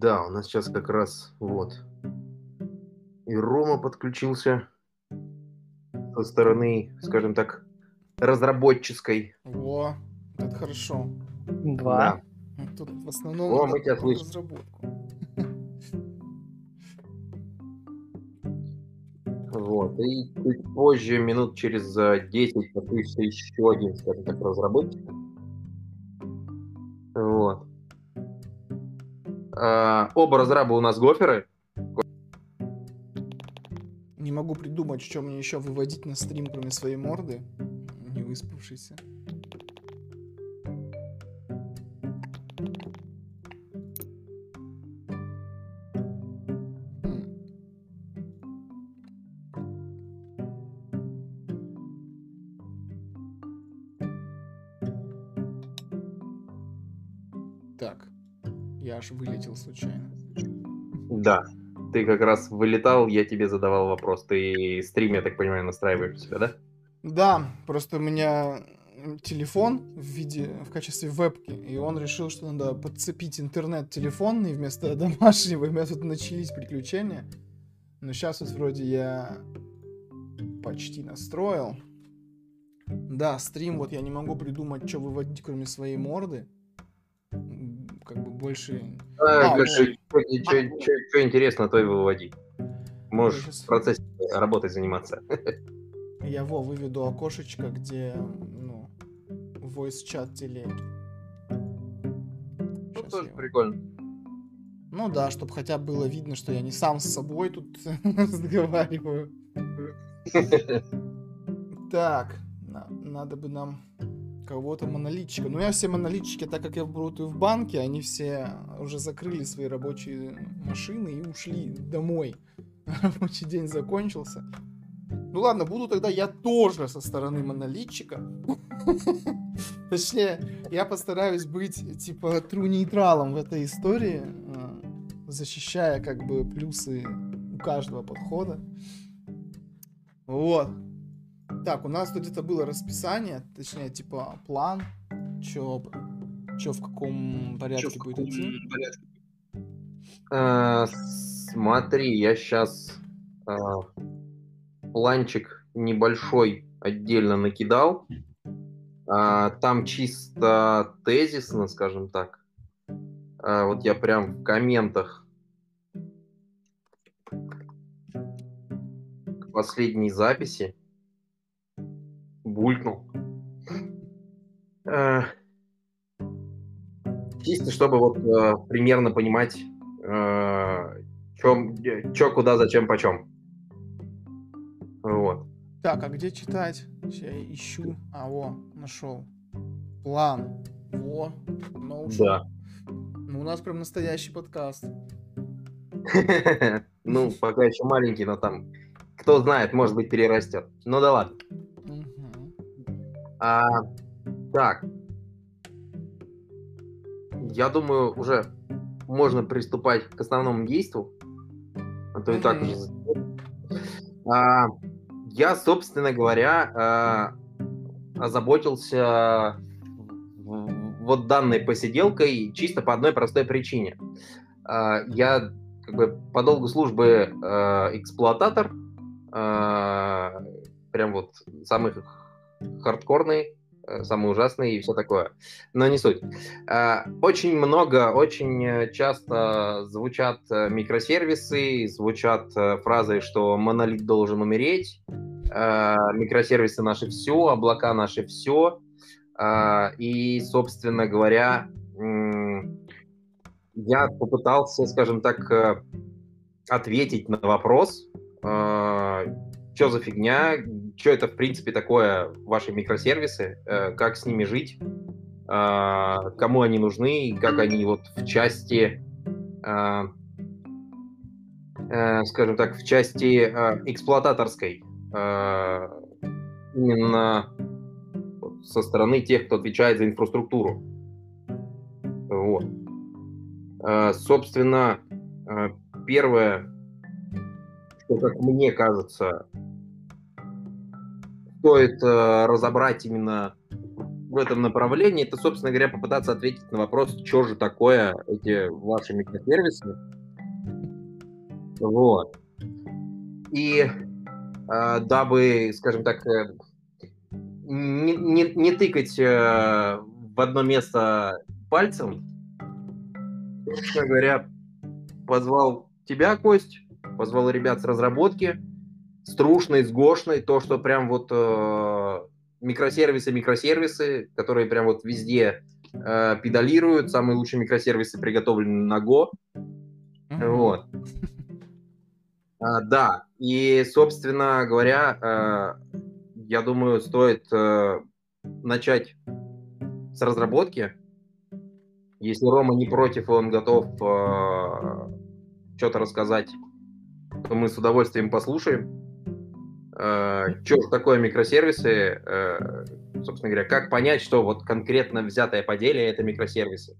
Да, у нас сейчас как раз вот. И Рома подключился со стороны, скажем так, разработческой. Во, это хорошо. Два. Ну, Тут в основном О, мы тебя слышим. разработку. Вот. И чуть позже, минут через э, 10, подключится еще один, скажем так, разработчик. А, оба разраба у нас гоферы. Не могу придумать, что мне еще выводить на стрим, кроме своей морды. Не выспавшийся. Аж вылетел случайно. Да. Ты как раз вылетал, я тебе задавал вопрос. Ты стрим, я так понимаю, настраиваешь у себя, да? Да, просто у меня телефон в виде, в качестве вебки, и он решил, что надо подцепить интернет телефонный вместо домашнего, и у меня тут начались приключения. Но сейчас вот вроде я почти настроил. Да, стрим, вот я не могу придумать, что выводить, кроме своей морды. Больше... А, А, что интересно, то и выводи. Можешь сейчас- в процессе работой заниматься. Я во выведу окошечко, где, ну, voice чат телеги. Ну, тоже я- прикольно. Ну да, чтобы хотя бы было видно, что я не сам с собой тут разговариваю. Так, на- надо бы нам кого-то монолитчика. Ну я все монолитчики, так как я работаю в банке, они все уже закрыли свои рабочие машины и ушли домой. Рабочий день закончился. Ну ладно, буду тогда я тоже со стороны монолитчика. Точнее, я постараюсь быть типа тру нейтралом в этой истории, э, защищая как бы плюсы у каждого подхода. Вот. Так, у нас тут где-то было расписание, точнее, типа план, чё, чё в каком порядке будет идти. А, Смотри, я сейчас планчик небольшой отдельно накидал. А, Там чисто тезисно, скажем так. А, Вот я прям в комментах к последней записи булькнул. А, Чисто, чтобы вот э, примерно понимать, что, куда, зачем, почем. Вот. Так, а где читать? Я ищу. А, во, нашел. План. Во, Notion. Да. Ну, у нас прям настоящий подкаст. Ну, пока еще маленький, но там, кто знает, может быть, перерастет. Ну да ладно. А, так. Я думаю, уже можно приступать к основному действу. А то и так уже. А, я, собственно говоря, а, озаботился вот данной посиделкой чисто по одной простой причине. А, Я как бы по долгу службы а, эксплуататор, а, прям вот самый хардкорный, э, самый ужасный и все такое. Но не суть. А, Очень много, очень э, часто звучат э, микросервисы, звучат э, фразы, что монолит должен умереть, микросервисы наши все, облака наши все. И, собственно говоря, я попытался, скажем так, э, ответить на вопрос, что за фигня, что это в принципе такое ваши микросервисы, э, как с ними жить, э, кому они нужны, как они вот в части, э, скажем так, в части эксплуататорской, именно со стороны тех, кто отвечает за инфраструктуру. Вот. Собственно, первое, что, как мне кажется, стоит э, разобрать именно в этом направлении, это, собственно говоря, попытаться ответить на вопрос, что же такое эти ваши микросервисы. Вот. И э, дабы, скажем так, э, не, не, не тыкать э, в одно место пальцем, собственно говоря, позвал тебя, Кость, позвал ребят с разработки, с Трушной, с Гошной, то, что прям вот э, микросервисы, микросервисы, которые прям вот везде э, педалируют, самые лучшие микросервисы приготовлены на Go. Mm-hmm. Вот. А, да, и, собственно говоря, э, я думаю, стоит э, начать с разработки. Если Рома не против, он готов э, что-то рассказать, то мы с удовольствием послушаем. Э, что же такое микросервисы? Э, собственно говоря, как понять, что вот конкретно взятое поделие это микросервисы?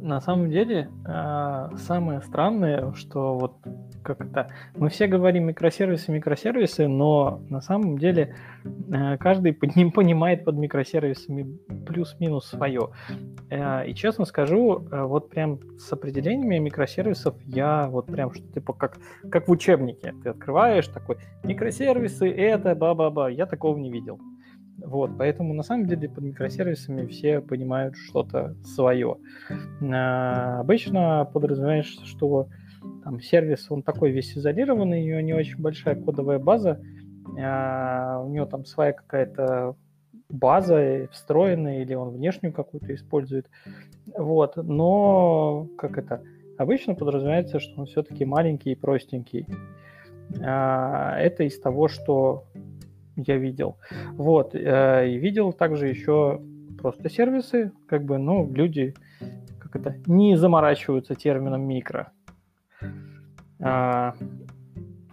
На самом деле, э, самое странное, что вот как это, мы все говорим микросервисы, микросервисы, но на самом деле э, каждый под ним понимает под микросервисами плюс-минус свое. Э, и честно скажу, э, вот прям с определениями микросервисов я вот прям что типа как, как в учебнике. Ты открываешь такой, микросервисы это, ба-ба-ба, я такого не видел. Вот, поэтому на самом деле под микросервисами все понимают что-то свое. обычно подразумевается, что там сервис, он такой весь изолированный, у него не очень большая кодовая база, а, у него там своя какая-то база встроенная, или он внешнюю какую-то использует. Вот, но как это? Обычно подразумевается, что он все-таки маленький и простенький. А, это из того, что я видел. Вот, э, и видел также еще просто сервисы, как бы, ну, люди как это, не заморачиваются термином микро. А,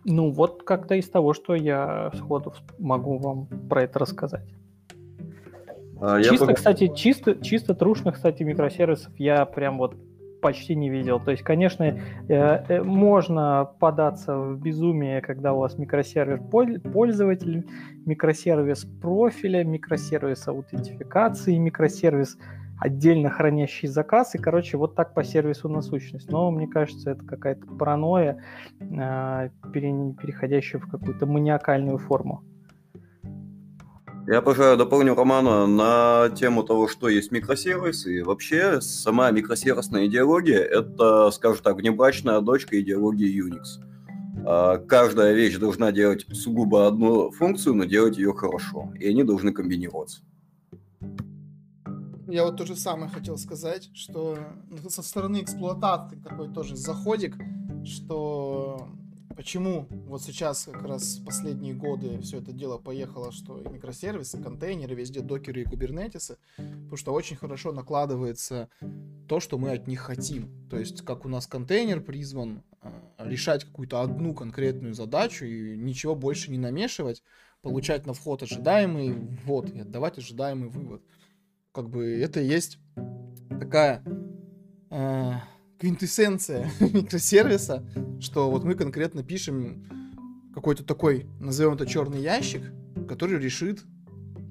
ну, вот как-то из того, что я сходу могу вам про это рассказать. А, чисто, я... кстати, чисто, чисто трушных, кстати, микросервисов я прям вот почти не видел. То есть, конечно, э, э, можно податься в безумие, когда у вас микросервис пользователь, микросервис профиля, микросервис аутентификации, микросервис отдельно хранящий заказ, и, короче, вот так по сервису насущность. Но мне кажется, это какая-то паранойя, э, переходящая в какую-то маниакальную форму. Я, пожалуй, дополню Романа на тему того, что есть микросервисы. И вообще, сама микросервисная идеология – это, скажем так, внебрачная дочка идеологии Unix. А, каждая вещь должна делать сугубо одну функцию, но делать ее хорошо. И они должны комбинироваться. Я вот то же самое хотел сказать, что со стороны эксплуатации такой тоже заходик, что почему вот сейчас как раз последние годы все это дело поехало, что и микросервисы, контейнеры, везде докеры и кубернетисы, потому что очень хорошо накладывается то, что мы от них хотим. То есть как у нас контейнер призван а, решать какую-то одну конкретную задачу и ничего больше не намешивать, получать на вход ожидаемый ввод и отдавать ожидаемый вывод как бы это и есть такая э, квинтэссенция микросервиса, что вот мы конкретно пишем какой-то такой, назовем это черный ящик, который решит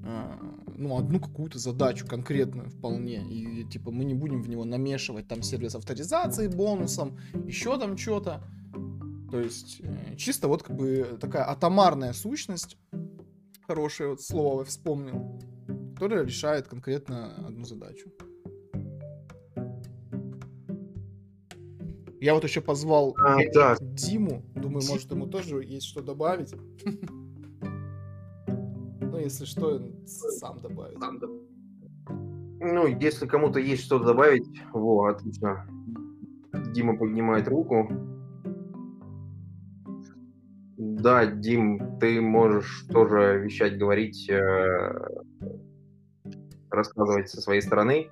э, ну, одну какую-то задачу конкретную вполне. И типа мы не будем в него намешивать там сервис авторизации бонусом, еще там что-то. То есть э, чисто вот как бы такая атомарная сущность, хорошее вот слово вспомнил, которая решает конкретно одну задачу. Я вот еще позвал а, да. Диму. Думаю, может, ему тоже есть что добавить. Ну, если что, сам добавит. Ну, если кому-то есть что добавить, во, отлично. Дима поднимает руку. Да, Дим, ты можешь тоже вещать, говорить. Э, рассказывать со своей стороны.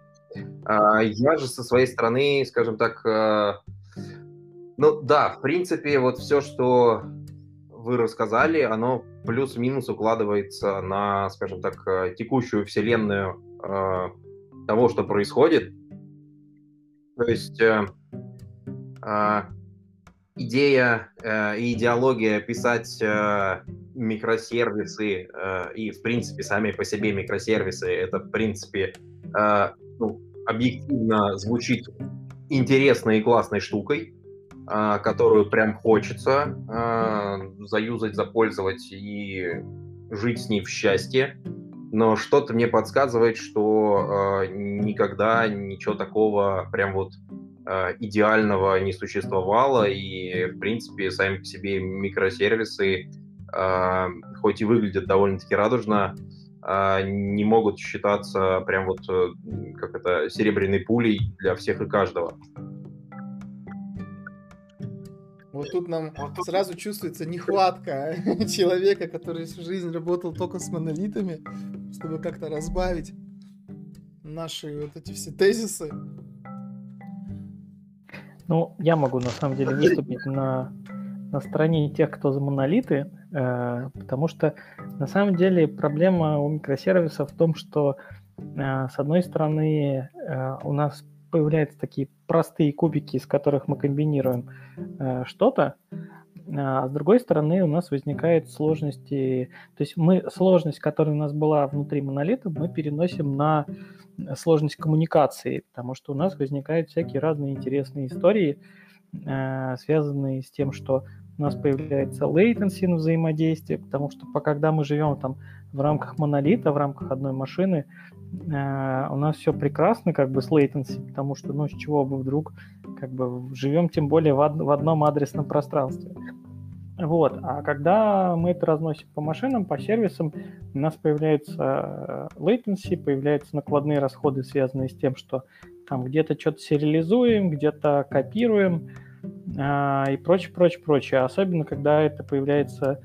А, я же со своей стороны, скажем так, а, ну да, в принципе, вот все, что вы рассказали, оно плюс-минус укладывается на, скажем так, а, текущую вселенную того, что происходит. То есть э, идея и идеология писать микросервисы э, и, в принципе, сами по себе микросервисы, это, в принципе, э, ну, объективно звучит интересной и классной штукой, э, которую прям хочется э, заюзать, запользовать и жить с ней в счастье. Но что-то мне подсказывает, что э, никогда ничего такого прям вот э, идеального не существовало, и, в принципе, сами по себе микросервисы хоть и выглядят довольно-таки радужно, а, не могут считаться прям вот э, как это серебряной пулей для всех и каждого. Вот тут нам сразу чувствуется нехватка человека, который всю жизнь работал только с монолитами, чтобы как-то разбавить наши вот эти все тезисы. Ну, я могу на самом деле выступить на, на стороне тех, кто за монолиты. Э, потому что на самом деле проблема у микросервисов в том, что э, с одной стороны э, у нас появляются такие простые кубики, из которых мы комбинируем что-то, а с другой стороны у нас возникают сложности, то есть мы сложность, которая у нас была внутри монолита, мы переносим на сложность коммуникации, потому что у нас возникают всякие разные интересные истории, связанные с тем, что у нас появляется latency на взаимодействие, потому что когда мы живем там в рамках монолита, в рамках одной машины, э, у нас все прекрасно как бы с latency, потому что, ну, с чего бы вдруг как бы живем тем более в, од- в одном адресном пространстве. Вот. А когда мы это разносим по машинам, по сервисам, у нас появляется э, latency, появляются накладные расходы, связанные с тем, что там где-то что-то сериализуем, где-то копируем, и прочее, прочее, прочее. Особенно, когда это появляется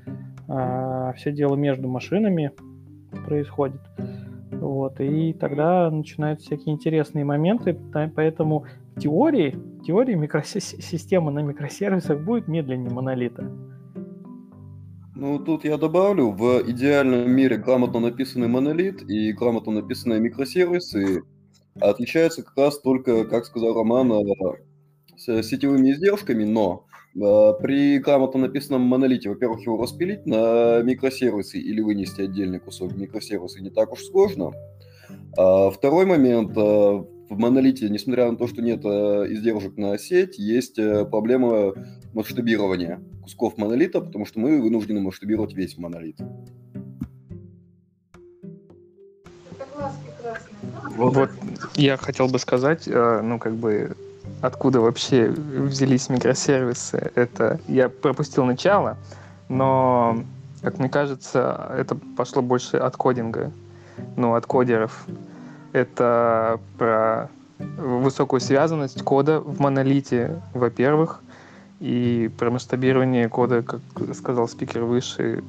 а, все дело между машинами происходит. Вот, и тогда начинаются всякие интересные моменты, поэтому в теории, в теории микросистема на микросервисах будет медленнее монолита. Ну, тут я добавлю, в идеальном мире грамотно написанный монолит и грамотно написанные микросервисы отличаются как раз только, как сказал Роман, с сетевыми издержками, но э, при грамотно написанном монолите, во-первых, его распилить на микросервисы или вынести отдельный кусок микросервиса не так уж сложно. А второй момент, э, в монолите, несмотря на то, что нет э, издержек на сеть, есть э, проблема масштабирования кусков монолита, потому что мы вынуждены масштабировать весь монолит. Вот я хотел бы сказать, э, ну как бы откуда вообще взялись микросервисы, это я пропустил начало, но, как мне кажется, это пошло больше от кодинга, ну, от кодеров. Это про высокую связанность кода в монолите, во-первых, и про масштабирование кода, как сказал спикер выше,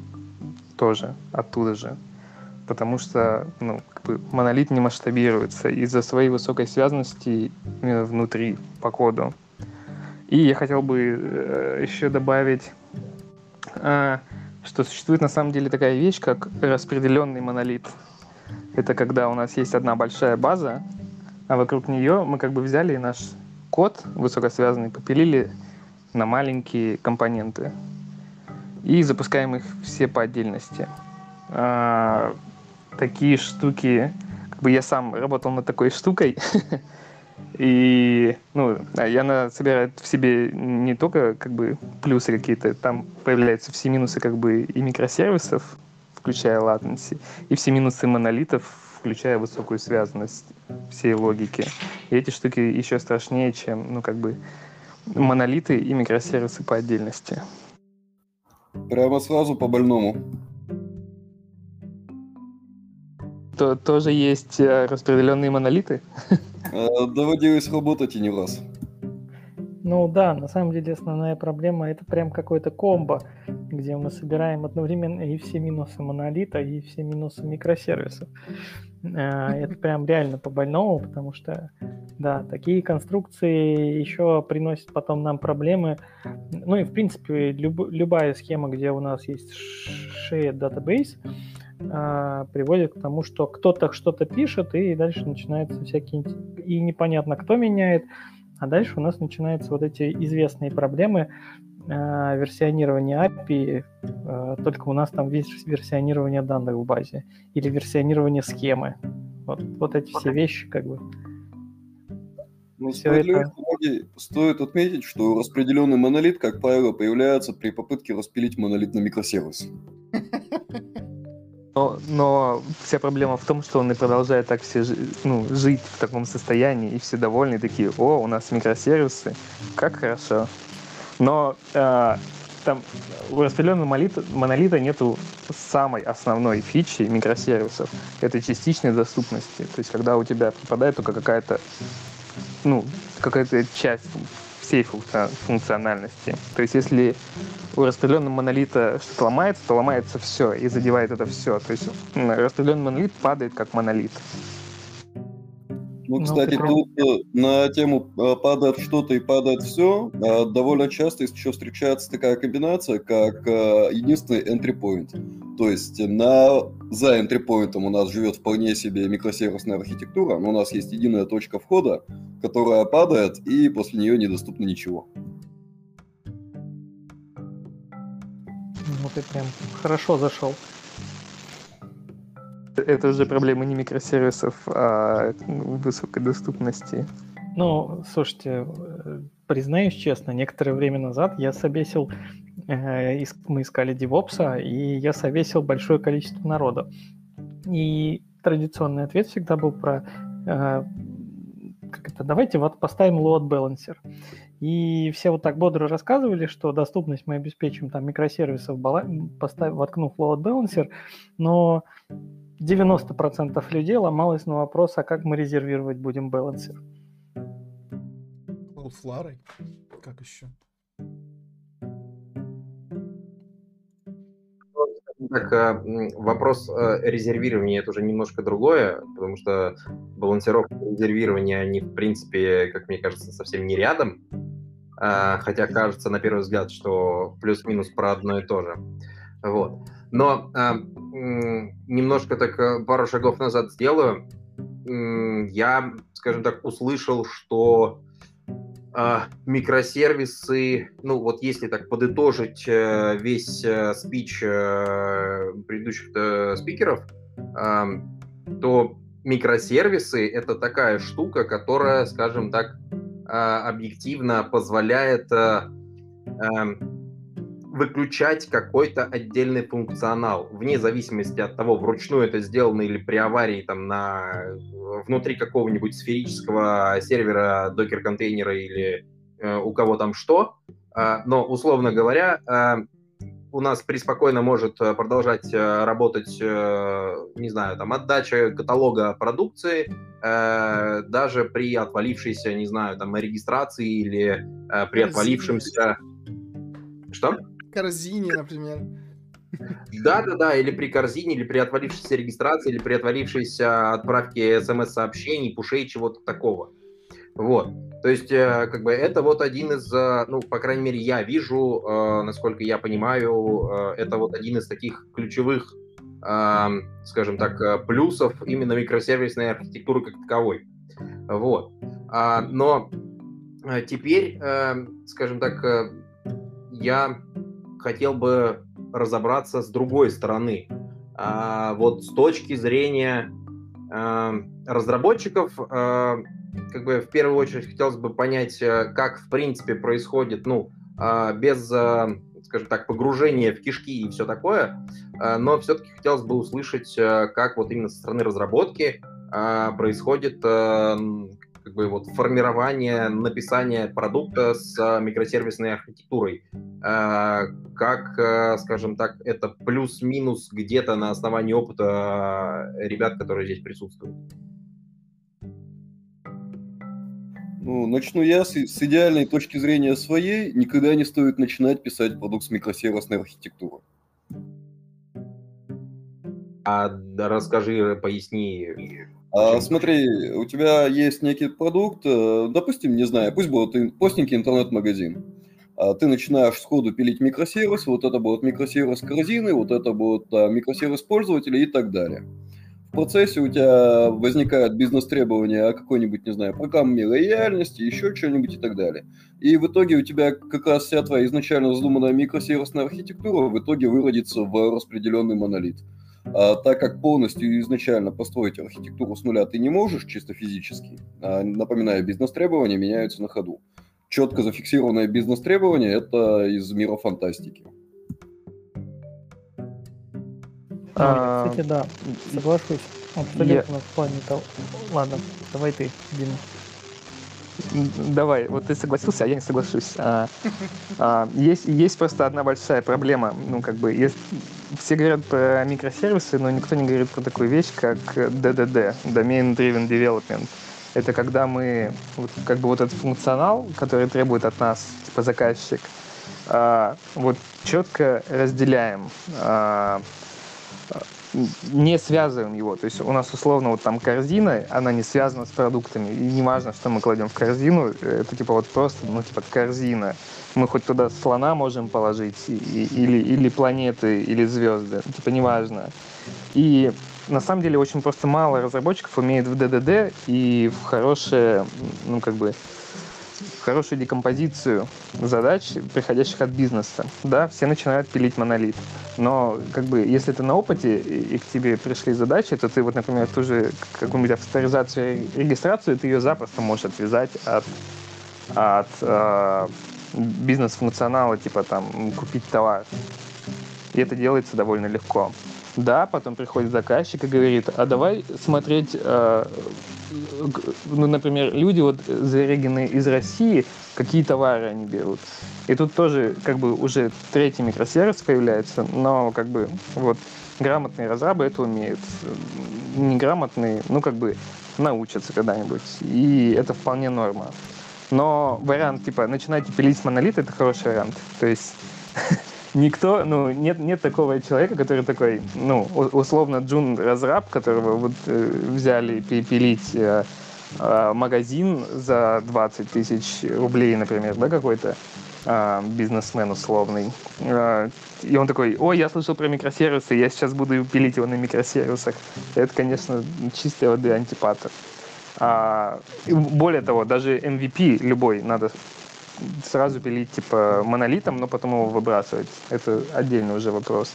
тоже оттуда же потому что ну, как бы монолит не масштабируется из-за своей высокой связанности внутри по коду. И я хотел бы э, еще добавить, э, что существует на самом деле такая вещь, как распределенный монолит. Это когда у нас есть одна большая база, а вокруг нее мы как бы взяли наш код высокосвязанный, попилили на маленькие компоненты и запускаем их все по отдельности. Такие штуки, как бы я сам работал над такой штукой, и, ну, я она собирает в себе не только, как бы, плюсы какие-то, там появляются все минусы, как бы, и микросервисов, включая latency, и все минусы монолитов, включая высокую связанность всей логики. И эти штуки еще страшнее, чем, ну, как бы, монолиты и микросервисы по отдельности. Прямо сразу по больному то тоже есть э, распределенные монолиты? Э, доводилось работать и не раз. Ну да, на самом деле основная проблема это прям какой-то комбо, где мы собираем одновременно и все минусы монолита, и все минусы микросервисов. Э, это прям реально по-больному, потому что, да, такие конструкции еще приносят потом нам проблемы. Ну и, в принципе, люб, любая схема, где у нас есть shared database, а, приводит к тому, что кто-то что-то пишет, и дальше начинаются всякие... И непонятно, кто меняет, а дальше у нас начинаются вот эти известные проблемы, э, версионирование API, э, только у нас там есть версионирование данных в базе или версионирование схемы. Вот, вот эти все вещи как бы. Ну, Все это... стоит отметить, что распределенный монолит, как правило, появляется при попытке распилить монолит на микросервис. Но, но вся проблема в том, что он и продолжает так все ну, жить в таком состоянии, и все довольны, такие, о, у нас микросервисы, как хорошо. Но э, там у распределенного монолита, монолита нету самой основной фичи микросервисов. Это частичной доступности. То есть, когда у тебя попадает только какая-то ну, какая-то часть всей функциональности. То есть если у распределенного монолита что-то ломается, то ломается все и задевает это все. То есть распределенный монолит падает как монолит. Ну, ну кстати, ну, тут э, на тему э, падает что-то и падает все, э, довольно часто еще встречается такая комбинация, как единственный entry point. То есть на, за entry point у нас живет вполне себе микросервисная архитектура, но у нас есть единая точка входа, которая падает, и после нее недоступно ничего. Ну ты прям хорошо зашел. Это уже проблема не микросервисов, а высокой доступности. Ну, слушайте, э, признаюсь честно, некоторое время назад я совесил, э, мы искали DevOps, и я совесил большое количество народа. И традиционный ответ всегда был про э, как это, давайте вот поставим load balancer. И все вот так бодро рассказывали, что доступность мы обеспечим там микросервисов, поставив, воткнув load balancer, но 90% людей ломалось на вопрос, а как мы резервировать будем балансер? Cloudflare? Как еще? Так, а, вопрос э, резервирования это уже немножко другое, потому что балансировка и резервирование, они, в принципе, как мне кажется, совсем не рядом. А, хотя кажется на первый взгляд, что плюс-минус про одно и то же. Вот. Но а, немножко так э, пару шагов назад сделаю. Я, скажем так, услышал, что э, микросервисы, ну вот если так подытожить э, весь спич предыдущих спикеров, э, то микросервисы это такая штука, которая, скажем так, объективно позволяет э, э, выключать какой-то отдельный функционал, вне зависимости от того, вручную это сделано или при аварии там на внутри какого-нибудь сферического сервера, докер-контейнера или э, у кого там что. Э, но, условно говоря, э, у нас преспокойно может э, продолжать э, работать, э, не знаю, там, отдача каталога продукции, даже при отвалившейся, не знаю, там, регистрации или при отвалившемся... Что? Корзине, например. Да, да, да, или при корзине, или при отвалившейся регистрации, или при отвалившейся отправке смс-сообщений, пушей, чего-то такого. Вот. То есть, э, как бы, это вот один из, э, ну, по крайней мере, я вижу, э, насколько я понимаю, это вот один из таких ключевых, скажем так, плюсов именно микросервисной архитектуры как таковой. Вот. А, но теперь, скажем так, я хотел бы разобраться с другой стороны. А, вот с точки зрения а, разработчиков, а, как бы в первую очередь хотелось бы понять, э, как в принципе происходит, ну, а, без, а, скажем так, погружения в кишки и все такое, а, но все-таки хотелось бы услышать, а, как вот именно со стороны разработки а, происходит а, как бы вот формирование, написание продукта с а, микросервисной архитектурой. А, как, а, скажем так, это плюс-минус где-то на основании опыта ребят, которые здесь присутствуют? Ну, начну я с, с идеальной точки зрения своей. Никогда не стоит начинать писать продукт с микросервисной архитектурой. А расскажи, поясни, а, смотри, у тебя есть некий продукт, э, допустим, не знаю, пусть будет простенький интернет-магазин. А ты начинаешь сходу пилить микросервис, вот это будет микросервис корзины, вот это будет а, микросервис пользователя и так далее. В процессе у тебя возникают бизнес-требования о какой-нибудь, не знаю, программе лояльности, еще что-нибудь и так далее. И в итоге у тебя как раз вся твоя изначально задуманная микросервисная архитектура в итоге выродится в распределенный монолит. А, так как полностью изначально построить архитектуру с нуля ты не можешь чисто физически, а, напоминаю, бизнес-требования меняются на ходу. Четко зафиксированное бизнес-требование – это из мира фантастики. А, кстати, да, соглашусь. Абсолютно я... в плане того. Ладно, давай ты, Дима. Давай, вот ты согласился, а я не соглашусь. А, а, есть, есть просто одна большая проблема. Ну, как бы, есть, все говорят про микросервисы, но никто не говорит про такую вещь, как DDD, Domain Driven Development. Это когда мы, вот, как бы вот этот функционал, который требует от нас, типа заказчик, а, вот четко разделяем. А, не связываем его. То есть у нас условно вот там корзина, она не связана с продуктами. И не важно, что мы кладем в корзину, это типа вот просто, ну типа корзина. Мы хоть туда слона можем положить, и, или, или планеты, или звезды, типа неважно. И на самом деле очень просто мало разработчиков умеет в DDD и в хорошее, ну как бы, хорошую декомпозицию задач, приходящих от бизнеса. Да, все начинают пилить монолит. Но, как бы, если ты на опыте, и к тебе пришли задачи, то ты вот, например, ту же какую-нибудь авторизацию, регистрацию, ты ее запросто можешь отвязать от, от э, бизнес-функционала, типа там купить товар. И это делается довольно легко. Да, потом приходит заказчик и говорит, а давай смотреть э, ну, например, люди вот зарегены из России, какие товары они берут. И тут тоже как бы уже третий микросервис появляется, но как бы вот грамотные разрабы это умеют. Неграмотные, ну как бы научатся когда-нибудь. И это вполне норма. Но вариант, типа, начинайте пилить монолит, это хороший вариант. То есть никто, ну, нет, нет такого человека, который такой, ну, условно, Джун разраб, которого вот э, взяли перепилить э, э, магазин за 20 тысяч рублей, например, да, какой-то э, бизнесмен условный. Э, и он такой, ой, я слышал про микросервисы, я сейчас буду пилить его на микросервисах. Это, конечно, чистой воды антипатер. А, более того, даже MVP любой надо сразу пилить типа монолитом, но потом его выбрасывать. Это отдельный уже вопрос.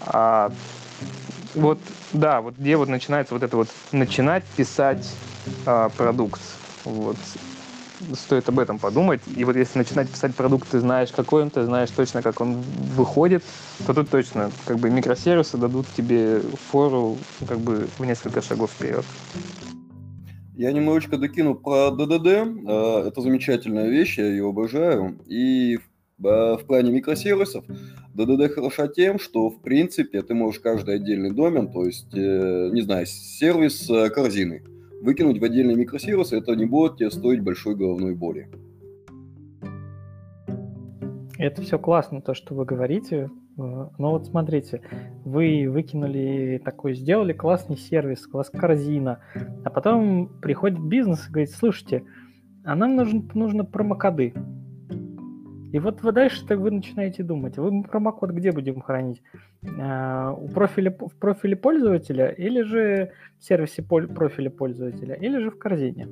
А, вот, да, вот где вот начинается вот это вот начинать писать а, продукт. Вот. Стоит об этом подумать. И вот если начинать писать продукт, ты знаешь, какой он, ты знаешь точно, как он выходит, то тут точно как бы микросервисы дадут тебе фору как бы в несколько шагов вперед. Я немножечко докину про ДДД. Э, это замечательная вещь, я ее обожаю. И э, в плане микросервисов ДДД хороша тем, что, в принципе, ты можешь каждый отдельный домен, то есть, э, не знаю, сервис корзины, выкинуть в отдельный микросервис, это не будет тебе стоить большой головной боли. Это все классно, то, что вы говорите. Но вот смотрите, вы выкинули такой, сделали классный сервис, класс корзина, а потом приходит бизнес и говорит, слушайте, а нам нужен, нужно промокоды. И вот вы дальше так вы начинаете думать, вы промокод где будем хранить? А, у профиля, в профиле пользователя или же в сервисе профиля пользователя, или же в корзине?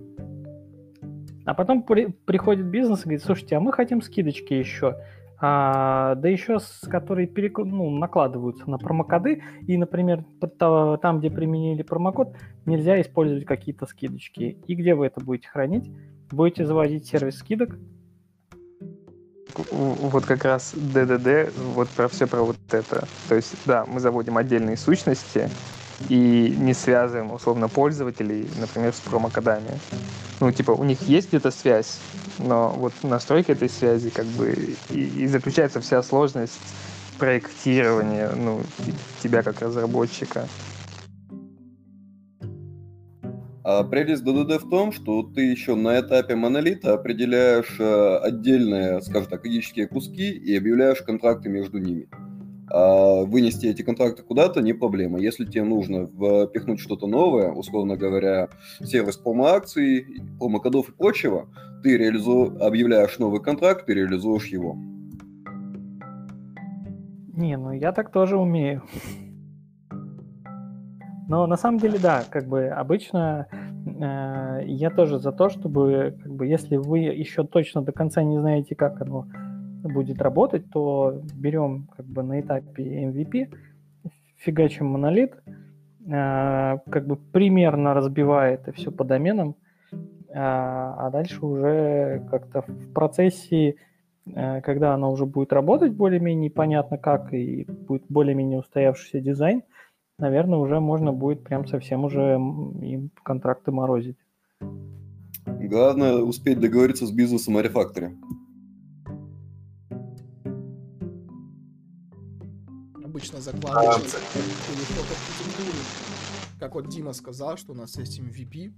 А потом при, приходит бизнес и говорит, слушайте, а мы хотим скидочки еще а, да еще с которые перек... ну, накладываются на промокоды, и, например, там, где применили промокод, нельзя использовать какие-то скидочки. И где вы это будете хранить? Будете заводить сервис скидок? Вот как раз DDD, вот про все про вот это. То есть, да, мы заводим отдельные сущности, и не связываем, условно, пользователей, например, с промокодами. Ну, типа, у них есть где-то связь, но вот настройка этой связи, как бы, и, и заключается вся сложность проектирования, ну, тебя как разработчика. А прелесть DDD в том, что ты еще на этапе монолита определяешь э, отдельные, скажем так, логические куски и объявляешь контракты между ними. А вынести эти контракты куда-то не проблема. Если тебе нужно впихнуть что-то новое, условно говоря, сервис промо-акций, промо-кодов и прочего, ты реализу... объявляешь новый контракт и реализуешь его. Не, ну я так тоже умею. Но на самом деле, да, как бы обычно э, я тоже за то, чтобы, как бы, если вы еще точно до конца не знаете, как оно будет работать, то берем как бы на этапе MVP, фигачим монолит, э, как бы примерно разбивая это все по доменам, э, а дальше уже как-то в процессе, э, когда оно уже будет работать более-менее понятно как и будет более-менее устоявшийся дизайн, наверное, уже можно будет прям совсем уже им контракты морозить. Главное успеть договориться с бизнесом о рефакторе. Обычно закладывается как вот Дима сказал, что у нас есть MVP,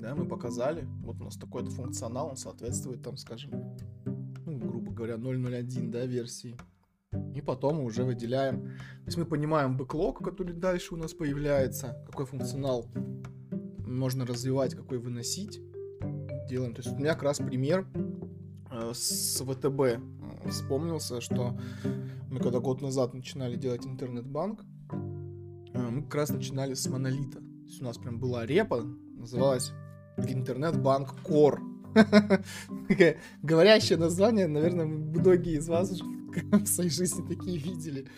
да, мы показали, вот у нас такой-то функционал, он соответствует там, скажем, ну, грубо говоря, 0.01, да, версии. И потом мы уже выделяем. То есть мы понимаем бэклог, который дальше у нас появляется, какой функционал можно развивать, какой выносить. Делаем. То есть у меня как раз пример э, с ВТБ вспомнился, что мы когда год назад начинали делать интернет-банк, э, мы как раз начинали с монолита. То есть у нас прям была репа, называлась интернет-банк Core. Говорящее название, наверное, многие из вас уже в своей жизни такие видели.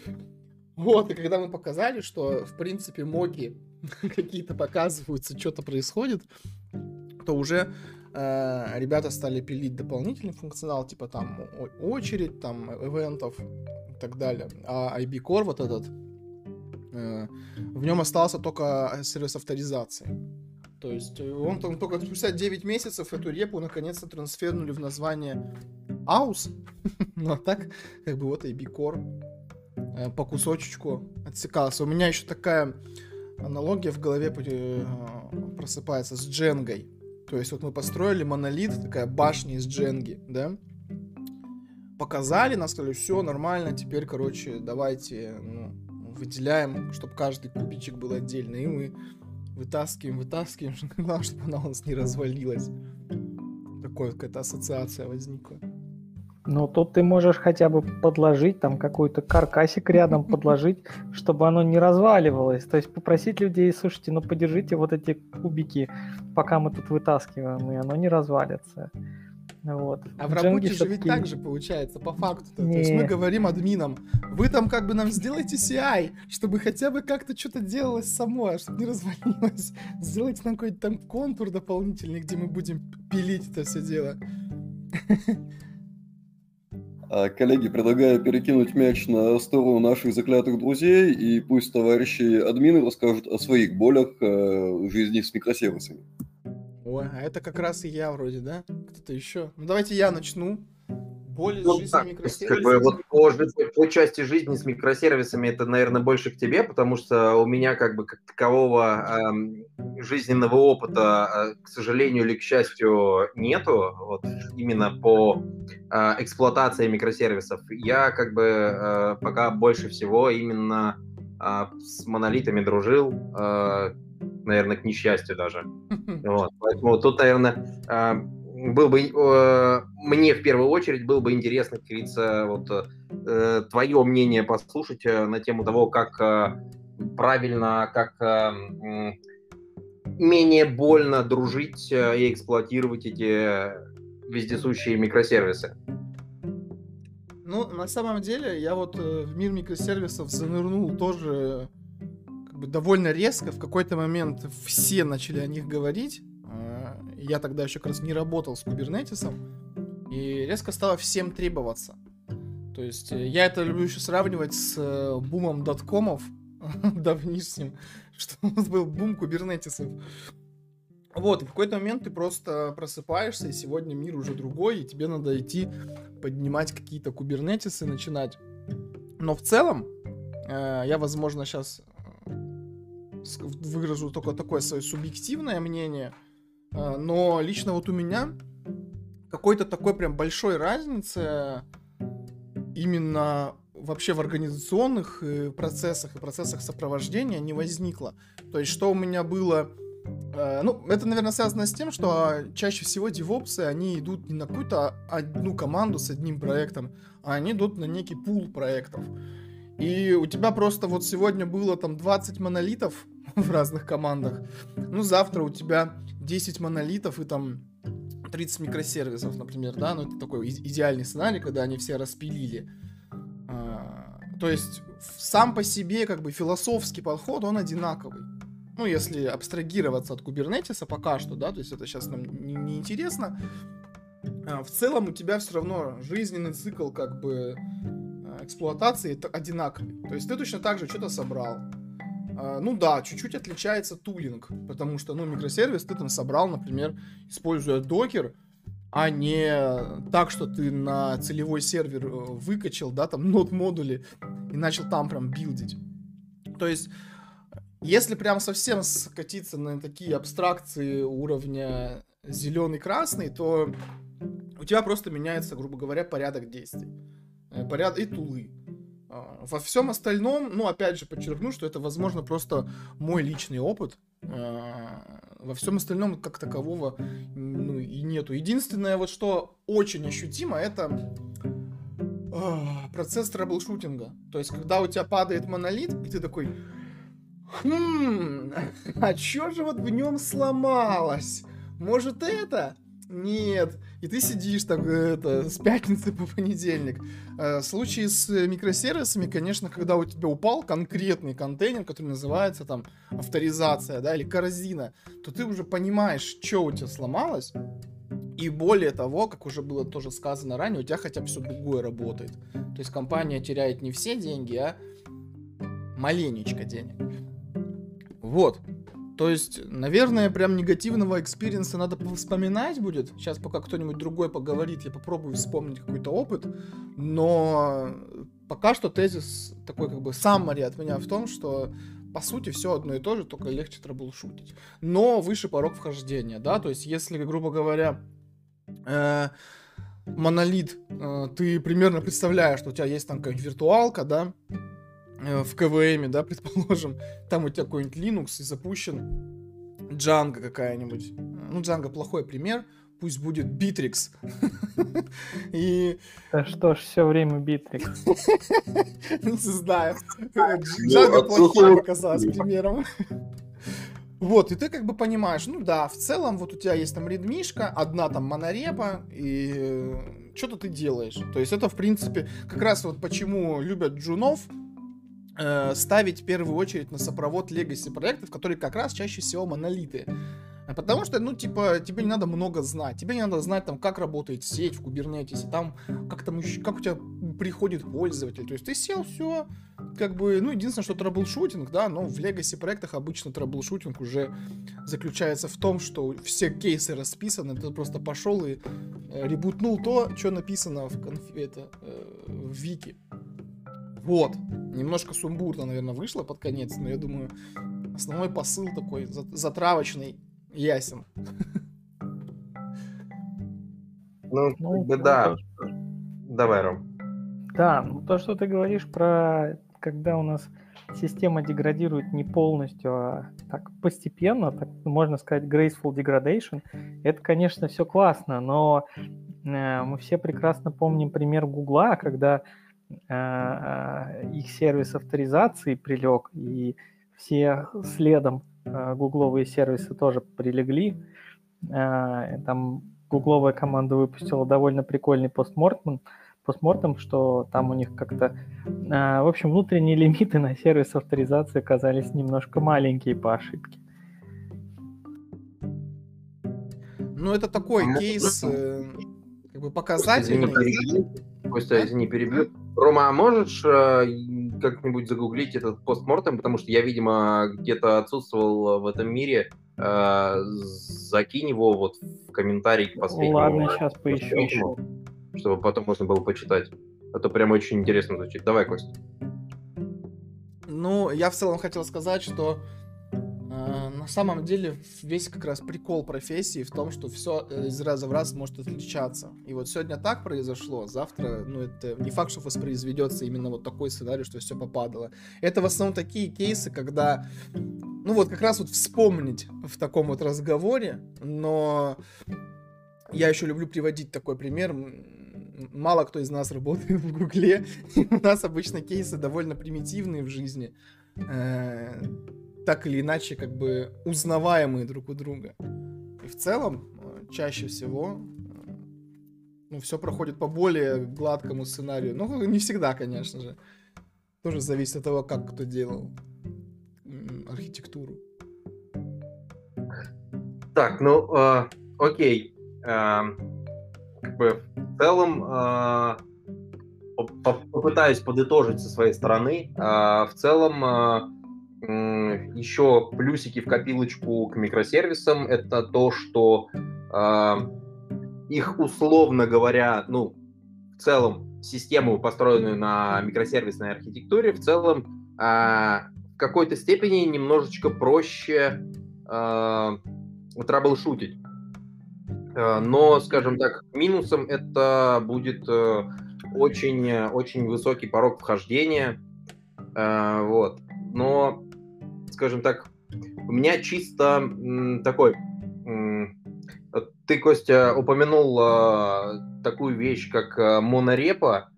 Вот, и когда мы показали, что, в принципе, моги какие-то показываются, что-то происходит, то уже э, ребята стали пилить дополнительный функционал, типа там очередь, там ивентов и так далее. А IB Core вот этот, э, в нем остался только сервис авторизации. То есть э, он, он только спустя 9 месяцев эту репу наконец-то трансфернули в название AUS. ну а так, как бы вот AB Core э, по кусочечку отсекался. У меня еще такая аналогия в голове э, просыпается с дженгой. То есть вот мы построили монолит, такая башня из дженги, да? Показали, нас сказали, все нормально, теперь, короче, давайте ну, выделяем, чтобы каждый кубичек был отдельно. И мы вытаскиваем, вытаскиваем, главное, чтобы она у нас не развалилась. Такая какая-то ассоциация возникла. Ну, тут ты можешь хотя бы подложить там какой-то каркасик рядом подложить, чтобы оно не разваливалось. То есть попросить людей, слушайте, ну подержите вот эти кубики, пока мы тут вытаскиваем, и оно не развалится. Вот. А в работе же ведь так же получается, по факту. -то. То есть мы говорим админам, вы там как бы нам сделайте CI, чтобы хотя бы как-то что-то делалось само, а чтобы не развалилось. Сделайте нам какой-то там контур дополнительный, где мы будем пилить это все дело. А, коллеги, предлагаю перекинуть мяч на сторону наших заклятых друзей, и пусть товарищи админы расскажут о своих болях э, жизни с микросервисами. Ой, а это как раз и я вроде, да? Кто-то еще? Ну давайте я начну. Боль ну, жизни так, микросервисами. Как бы, вот по, по части жизни с микросервисами это, наверное, больше к тебе, потому что у меня как бы как такового э, жизненного опыта, э, к сожалению или к счастью, нету. Вот именно по э, эксплуатации микросервисов. Я как бы э, пока больше всего именно э, с монолитами дружил. Э, наверное, к несчастью даже. Вот. Поэтому тут, наверное, а, был бы э, мне в первую очередь было бы интересно, говорится, вот э, твое мнение послушать э, на тему того, как правильно, как менее больно дружить и эксплуатировать эти вездесущие микросервисы. Ну, на самом деле, я вот в мир микросервисов занырнул тоже как бы довольно резко. В какой-то момент все начали о них говорить. Я тогда еще как раз не работал с кубернетисом. И резко стало всем требоваться. То есть э, я это люблю еще сравнивать с э, бумом доткомов давнишним, что у нас был бум кубернетисов. Вот, в какой-то момент ты просто просыпаешься, и сегодня мир уже другой, и тебе надо идти поднимать какие-то кубернетисы, начинать. Но в целом, э, я, возможно, сейчас выражу только такое свое субъективное мнение, но лично вот у меня какой-то такой прям большой разницы именно вообще в организационных э, процессах и процессах сопровождения не возникло. То есть, что у меня было... Э, ну, это, наверное, связано с тем, что чаще всего девопсы, они идут не на какую-то одну команду с одним проектом, а они идут на некий пул проектов. И у тебя просто вот сегодня было там 20 монолитов, в разных командах. Ну, завтра у тебя 10 монолитов и там 30 микросервисов, например, да, ну это такой идеальный сценарий, когда они все распилили. А, то есть сам по себе как бы философский подход, он одинаковый. Ну, если абстрагироваться от кубернетиса пока что, да, то есть это сейчас нам не, не интересно. А, в целом у тебя все равно жизненный цикл как бы а, эксплуатации одинаковый. То есть ты точно так же что-то собрал, ну да, чуть-чуть отличается тулинг, потому что, ну, микросервис ты там собрал, например, используя докер, а не так, что ты на целевой сервер э, выкачал, да, там, нод-модули и начал там прям билдить. То есть, если прям совсем скатиться на такие абстракции уровня зеленый-красный, то у тебя просто меняется, грубо говоря, порядок действий. Э, порядок и tool ы. А, во всем остальном, ну, опять же, подчеркну, что это, возможно, просто мой личный опыт. А, во всем остальном, как такового, ну, и нету. Единственное, вот что очень ощутимо, это а, процесс troubleshooting а. То есть, когда у тебя падает монолит, и ты такой, хм, а чё же вот в нем сломалось? Может это? Нет. И ты сидишь там это, с пятницы по понедельник. Э, в случае с микросервисами, конечно, когда у тебя упал конкретный контейнер, который называется там авторизация, да, или корзина, то ты уже понимаешь, что у тебя сломалось, и более того, как уже было тоже сказано ранее, у тебя хотя бы все другое работает. То есть компания теряет не все деньги, а маленечко денег. Вот. То есть, наверное, прям негативного experience а надо вспоминать будет. Сейчас, пока кто-нибудь другой поговорит, я попробую вспомнить какой-то опыт. Но пока что тезис такой как бы summary от меня в том, что по сути все одно и то же, только легче troubleshoot ить. Но выше порог вхождения, да, то есть если, грубо говоря, э, монолит, э, ты примерно представляешь, что у тебя есть там какая-нибудь виртуалка, да, в КВМ, да, предположим, там у тебя какой-нибудь Linux и запущен Django какая-нибудь. Ну, Django плохой пример, пусть будет Bittrex. И... Да что ж, все время Bittrex. Не знаю. Django плохой показалось примером. Вот, и ты как бы понимаешь, ну да, в целом вот у тебя есть там редмишка, одна там монорепа, и э, что-то ты делаешь. То есть это, в принципе, как раз вот почему любят джунов, э, ставить в первую очередь на сопровод legacy проектов, которые как раз чаще всего монолиты. А потому что, ну, типа, тебе не надо много знать. Тебе не надо знать, там, как работает сеть в Kubernetes е, там, как там, как у тебя приходит пользователь. То есть ты сел, все, как бы, ну, единственное, что troubleshooting, да, но в legacy проектах обычно troubleshooting уже заключается в том, что все кейсы расписаны, ты просто пошел и э, ребутнул то, что написано в, конф... это, э, в вики. Вот. Немножко сумбурно, наверное, вышло под конец, но я думаю, основной посыл такой затравочный ясен. Ну, ну как бы да. Давай, Ром. Да, ну то, что ты говоришь про когда у нас система деградирует не полностью, а так постепенно, так можно сказать, graceful degradation, это, конечно, все классно, но э, мы все прекрасно помним пример Гугла, когда их сервис авторизации прилег, и все следом а, гугловые сервисы тоже прилегли. А, там гугловая команда выпустила довольно прикольный постмортем, постмортем, что там у них как-то, в общем, внутренние лимиты на сервис авторизации оказались немножко маленькие по ошибке. Ну, это такой кейс, э, как бы показательный. Костя, извини, перебью. Рома, а можешь э, как-нибудь загуглить этот постмортем, потому что я, видимо, где-то отсутствовал в этом мире. Э, закинь его вот в комментарий к последнему. Ладно, сейчас поищу. Чтобы потом можно было почитать. Это прям очень интересно звучит. Давай, Костя. Ну, я в целом хотел сказать, что на самом деле весь как раз прикол профессии в том, что все э, из раза в раз может отличаться. И вот сегодня так произошло, завтра, ну, это не факт, что воспроизведется именно вот такой сценарий, что все попадало. Это в основном такие кейсы, когда, ну, вот как раз вот вспомнить в таком вот разговоре, но я еще люблю приводить такой пример. Мало кто из нас работает в Гугле. У нас обычно кейсы довольно примитивные в жизни. Так или иначе как бы узнаваемые друг у друга. И в целом, э, чаще всего, э, ну, все проходит по более гладкому сценарию. Ну, не всегда, конечно же. Тоже зависит от того, как кто делал архитектуру. Так, ну, э, окей. Э, как бы в целом э, попытаюсь подытожить со своей стороны. Э, в целом э, еще плюсики в копилочку к микросервисам это то, что э, их условно говоря, ну, в целом систему, построенную на микросервисной архитектуре, в целом э, в какой-то степени немножечко проще э, траблшутить. Э, но, скажем так, минусом это будет очень-очень э, высокий порог вхождения. Э, вот. Но, скажем так, у меня чисто такой... Ты, Костя, упомянул такую вещь, как монорепа,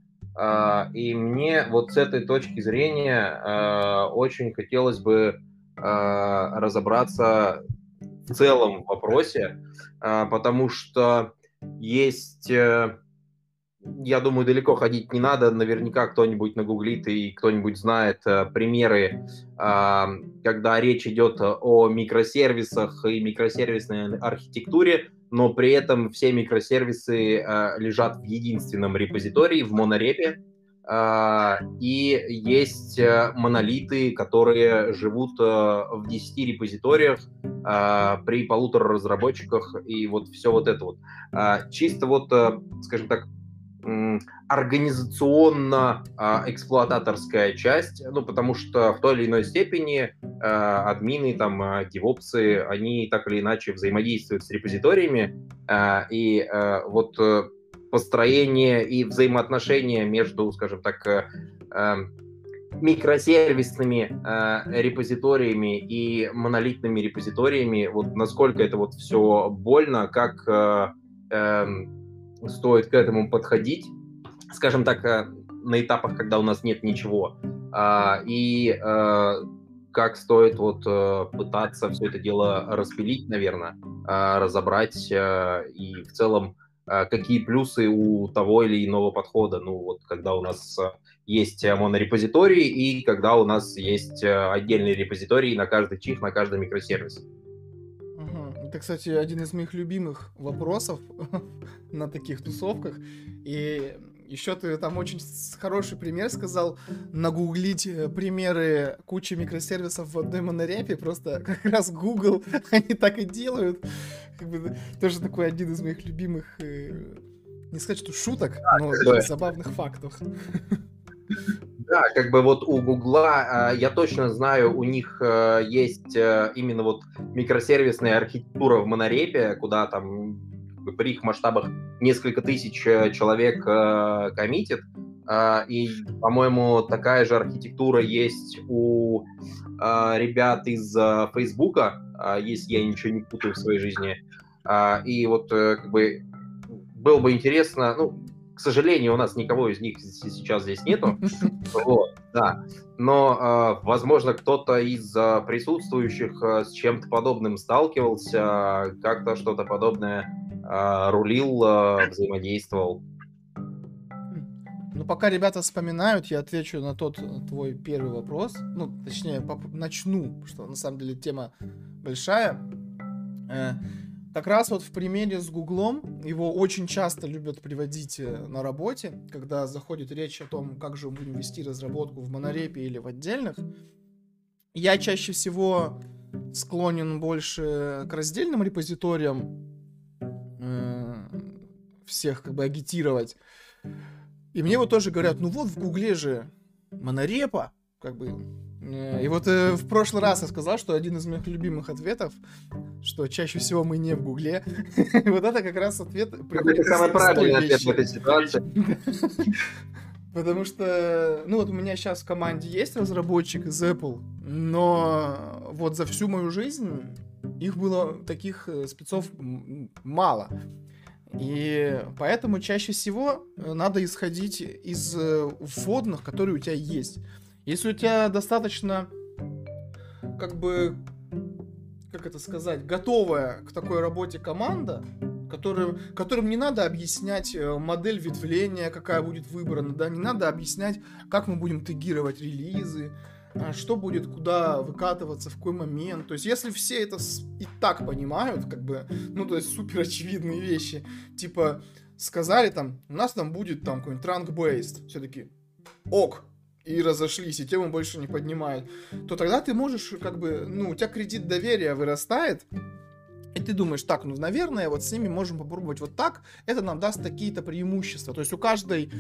и мне вот с этой точки зрения очень хотелось бы разобраться в целом вопросе, а, потому что есть, э, я думаю, далеко ходить не надо, наверняка кто-нибудь нагуглит и кто-нибудь знает э, примеры, а, когда речь идет о микросервисах и микросервисной архитектуре, но при этом все микросервисы э, лежат в единственном репозитории, в монорепе, а, и есть э, монолиты, которые живут э, в 10 репозиториях а, при полутора разработчиках и вот все вот это вот. А, чисто вот, э, скажем так, организационно-эксплуататорская часть, ну, потому что в той или иной степени админы, там, девопсы, они так или иначе взаимодействуют с репозиториями, и вот построение и взаимоотношения между, скажем так, э, микросервисными э, репозиториями и монолитными репозиториями, вот насколько это вот все больно, как э, э, стоит к этому подходить, скажем так, э, на этапах, когда у нас нет ничего, э, и э, как стоит вот э, пытаться все это дело распилить, наверное, э, разобрать и в целом а, какие плюсы у того или иного подхода. Ну, вот когда у нас а, есть монорепозиторий и когда у нас есть а, отдельные репозитории на каждый чих, на каждый микросервис. Это, кстати, один из моих любимых вопросов на таких тусовках. И еще ты там очень хороший пример сказал, нагуглить примеры кучи микросервисов в одной монорепе, просто как раз Google, они так и делают. Как бы, тоже такой один из моих любимых, э, не сказать, что шуток, но забавных фактов. Да, как бы вот у Гугла, я точно знаю, у них э, есть именно вот микросервисная архитектура в монорепе, куда там при их масштабах несколько тысяч э, человек э, коммитит. Э, и, по-моему, такая же архитектура есть у э, ребят из э, Фейсбука, э, если я ничего не путаю в своей жизни. Э, и вот э, как бы было бы интересно, ну, к сожалению, у нас никого из них сейчас здесь нету. Вот, да. Но, э, возможно, кто-то из э, присутствующих э, с чем-то подобным сталкивался, как-то что-то подобное а, рулил, а, взаимодействовал. Ну, пока ребята вспоминают, я отвечу на тот твой первый вопрос. Ну, точнее, начну, что на самом деле тема большая. Э, как раз вот в примере с Гуглом его очень часто любят приводить э, на работе, когда заходит речь о том, как же будем вести разработку в монорепе или в отдельных. Я чаще всего склонен больше к раздельным репозиториям, всех как бы агитировать. И мне вот тоже говорят, ну вот в Гугле же монорепа, как бы. Э, и вот э, в прошлый раз я сказал, что один из моих любимых ответов, что чаще всего мы не в Гугле. вот это как раз ответ... Это самый правильный ответ в этой ситуации. Потому что, ну вот у меня сейчас в команде есть разработчик из Apple, но вот за всю мою жизнь их было таких э, спецов мало. И поэтому чаще всего э, надо исходить из вводных, которые у тебя есть. Если у тебя достаточно как бы, как это сказать, готовая к такой работе команда, которым, которым не надо объяснять э, модель ветвления, какая будет выбрана, да, не надо объяснять, как мы будем тегировать релизы, а, что будет куда выкатываться, в какой момент. То есть, если все это и так понимают, как бы, ну, то есть, супер очевидные вещи, типа, сказали там, у нас там будет там какой-нибудь rank-based, все-таки, ок, и разошлись, и тему больше не поднимают, то тогда ты можешь, как бы, ну, у тебя кредит доверия вырастает, и ты думаешь, так, ну, наверное, вот с ними можем попробовать вот так, это нам даст такие-то преимущества. То есть у каждой,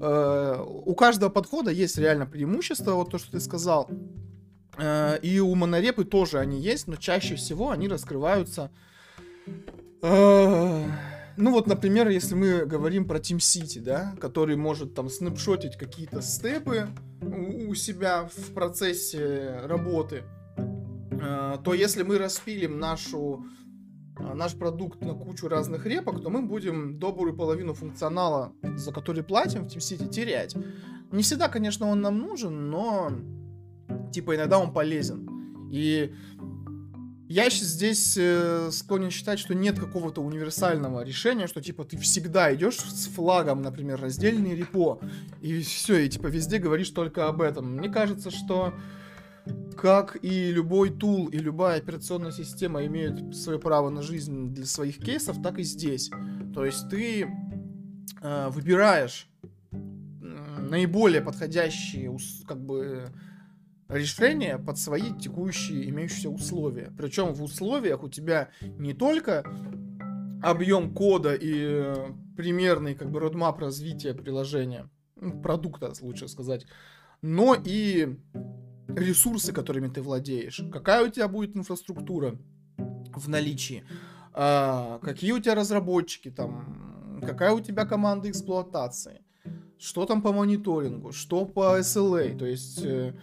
э, у каждого подхода есть реально преимущество, вот то, что ты сказал. Э, и у монорепы тоже они есть, но чаще всего они раскрываются... Э, ну вот, например, если мы говорим про Team City, да, который может там снапшотить какие-то степы у, себя в процессе работы, э, то если мы распилим нашу а, наш продукт на кучу разных репок, то мы будем добрую половину функционала, за который платим в TeamCity, терять. Не всегда, конечно, он нам нужен, но типа иногда он полезен. И я здесь э, склонен считать, что нет какого-то универсального решения, что типа ты всегда идешь с флагом, например, раздельный репо, и все, и типа везде говоришь только об этом. Мне кажется, что как и любой тул и любая операционная система имеют свое право на жизнь для своих кейсов, так и здесь. То есть ты э, выбираешь наиболее подходящие как бы решения под свои текущие имеющиеся условия. Причем в условиях у тебя не только объем кода и э, примерный как бы родмап развития приложения, продукта, лучше сказать, но и ресурсы, которыми ты владеешь, какая у тебя будет инфраструктура в наличии, а, какие у тебя разработчики там, какая у тебя команда эксплуатации, что там по мониторингу, что по SLA, то есть э,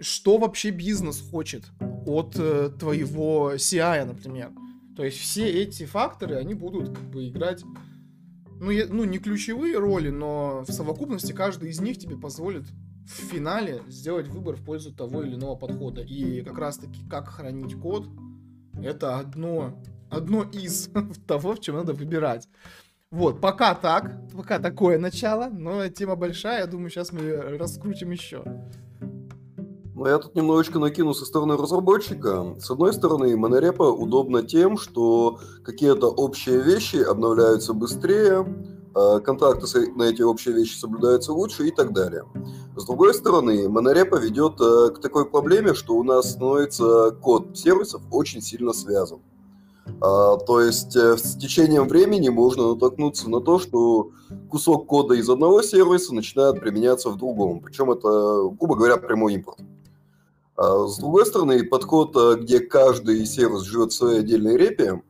что вообще бизнес хочет от э, твоего CI, например. То есть все эти факторы, они будут как бы играть ну, я, ну, не ключевые роли, но в совокупности каждый из них тебе позволит в финале сделать выбор в пользу того или иного подхода. И как раз таки, как хранить код, это одно, одно из того, в чем надо выбирать. Вот, пока так, пока такое начало, но тема большая, я думаю, сейчас мы раскрутим еще. Ну, я тут немножечко накину со стороны разработчика. С одной стороны, монорепа удобна тем, что какие-то общие вещи обновляются быстрее, Э, контакты на эти общие вещи соблюдаются лучше и так далее. С другой стороны, монорепа ведет э, к такой проблеме, что у нас становится код сервисов очень сильно связан. А, то есть э, с течением времени можно натолкнуться на то, что кусок кода из одного сервиса начинает применяться в другом. Причем это, грубо говоря, прямой импорт. А, с другой стороны, подход, где каждый сервис живет в своей отдельной репе,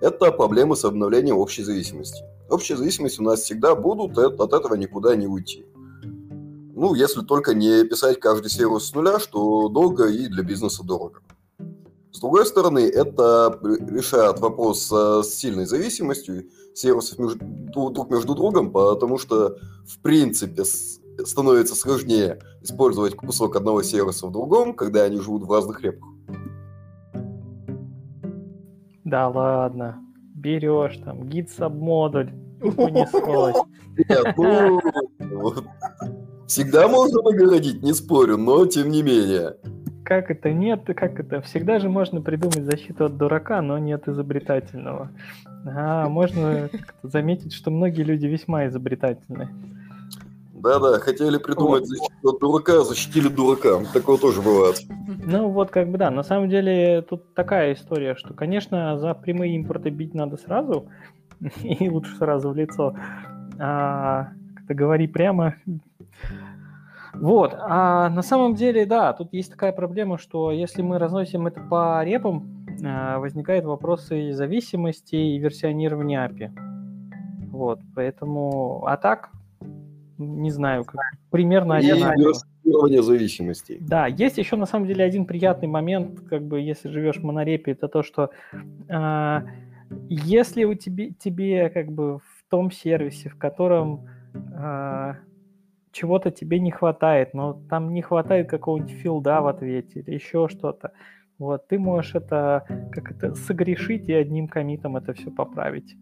это проблемы с обновлением общей зависимости. Общие зависимости у нас всегда будут, от этого никуда не уйти. Ну, если только не писать каждый сервис с нуля, что долго и для бизнеса дорого. С другой стороны, это решает вопрос с сильной зависимостью сервисов между, друг между другом, потому что, в принципе, становится сложнее использовать кусок одного сервиса в другом, когда они живут в разных репках. Да ладно. Берешь там гид сабмодуль, Понеслось. Нет, ну, всегда можно наградить, не спорю, но тем не менее. Как это нет? Как это? Всегда же можно придумать защиту от дурака, но нет изобретательного. А, можно заметить, что многие люди весьма изобретательны. Да-да, хотели придумать защиту от дурака, защитили дурака. Такое тоже бывает. Ну вот как бы да, на самом деле тут такая история, что, конечно, за прямые импорты бить надо сразу, и лучше сразу в лицо. А, как-то говори прямо. Вот, а на самом деле, да, тут есть такая проблема, что если мы разносим это по репам, а, возникают вопросы зависимости и версионирования API. Вот, поэтому, а так, не знаю, как, примерно одинаково. версионирование зависимостей. Да, есть еще на самом деле один приятный момент, как бы, если живешь в монорепе, это то, что э, если у тебе, тебе как бы в том сервисе, в котором э, чего-то тебе не хватает, но там не хватает какого-нибудь филда в ответе или еще что-то. Вот, ты можешь это, как это, согрешить и одним комитом это все поправить.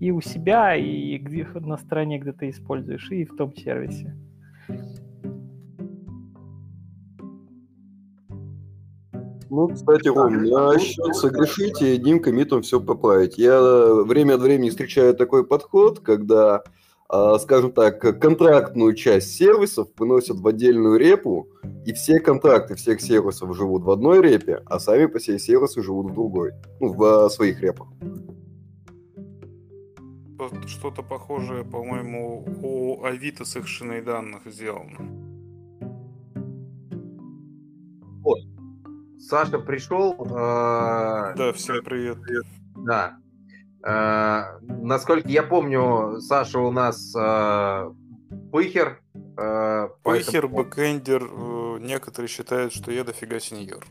И у себя, и где, на стороне, где ты используешь, и в том сервисе. Ну, кстати, Ром, насчет согрешить и одним комитом все поправить. Я время от времени встречаю такой подход, когда, а, скажем так, контрактную часть сервисов выносят в отдельную репу, и все контракты всех сервисов живут в одной репе, а сами по себе сервисы живут в другой, ну, в своих репах. Что-то похожее, по-моему, у Авито с их шиной данных сделано. Вот. Саша пришел. Э, да, всем привет. Да. Э, насколько я помню, Саша у нас э, пыхер. Э, пыхер, поэтому... бэкэндер. Э, некоторые считают, что я дофига senior.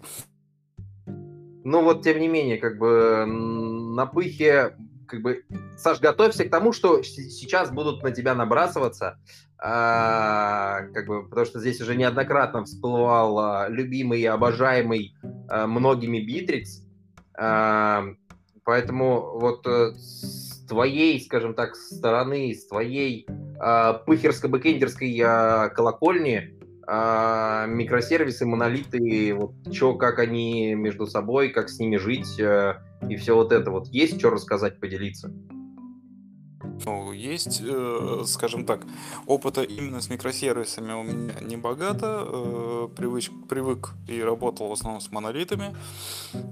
Ну вот, тем не менее, как бы на пыхе как бы, Саш, готовься к тому, что сейчас будут на тебя набрасываться, а, как бы, потому что здесь уже неоднократно всплывал а, любимый и обожаемый а, многими Битрикс, поэтому вот а, с твоей, скажем так, стороны, с твоей пыхерско-бэкендерской колокольни микросервисы, монолиты, вот что, как они между собой, как с ними жить а, и все вот это вот. Есть что рассказать, поделиться? Ну, есть, э, скажем так, опыта именно с микросервисами у меня не богато. Э, привыч, привык и работал в основном с монолитами.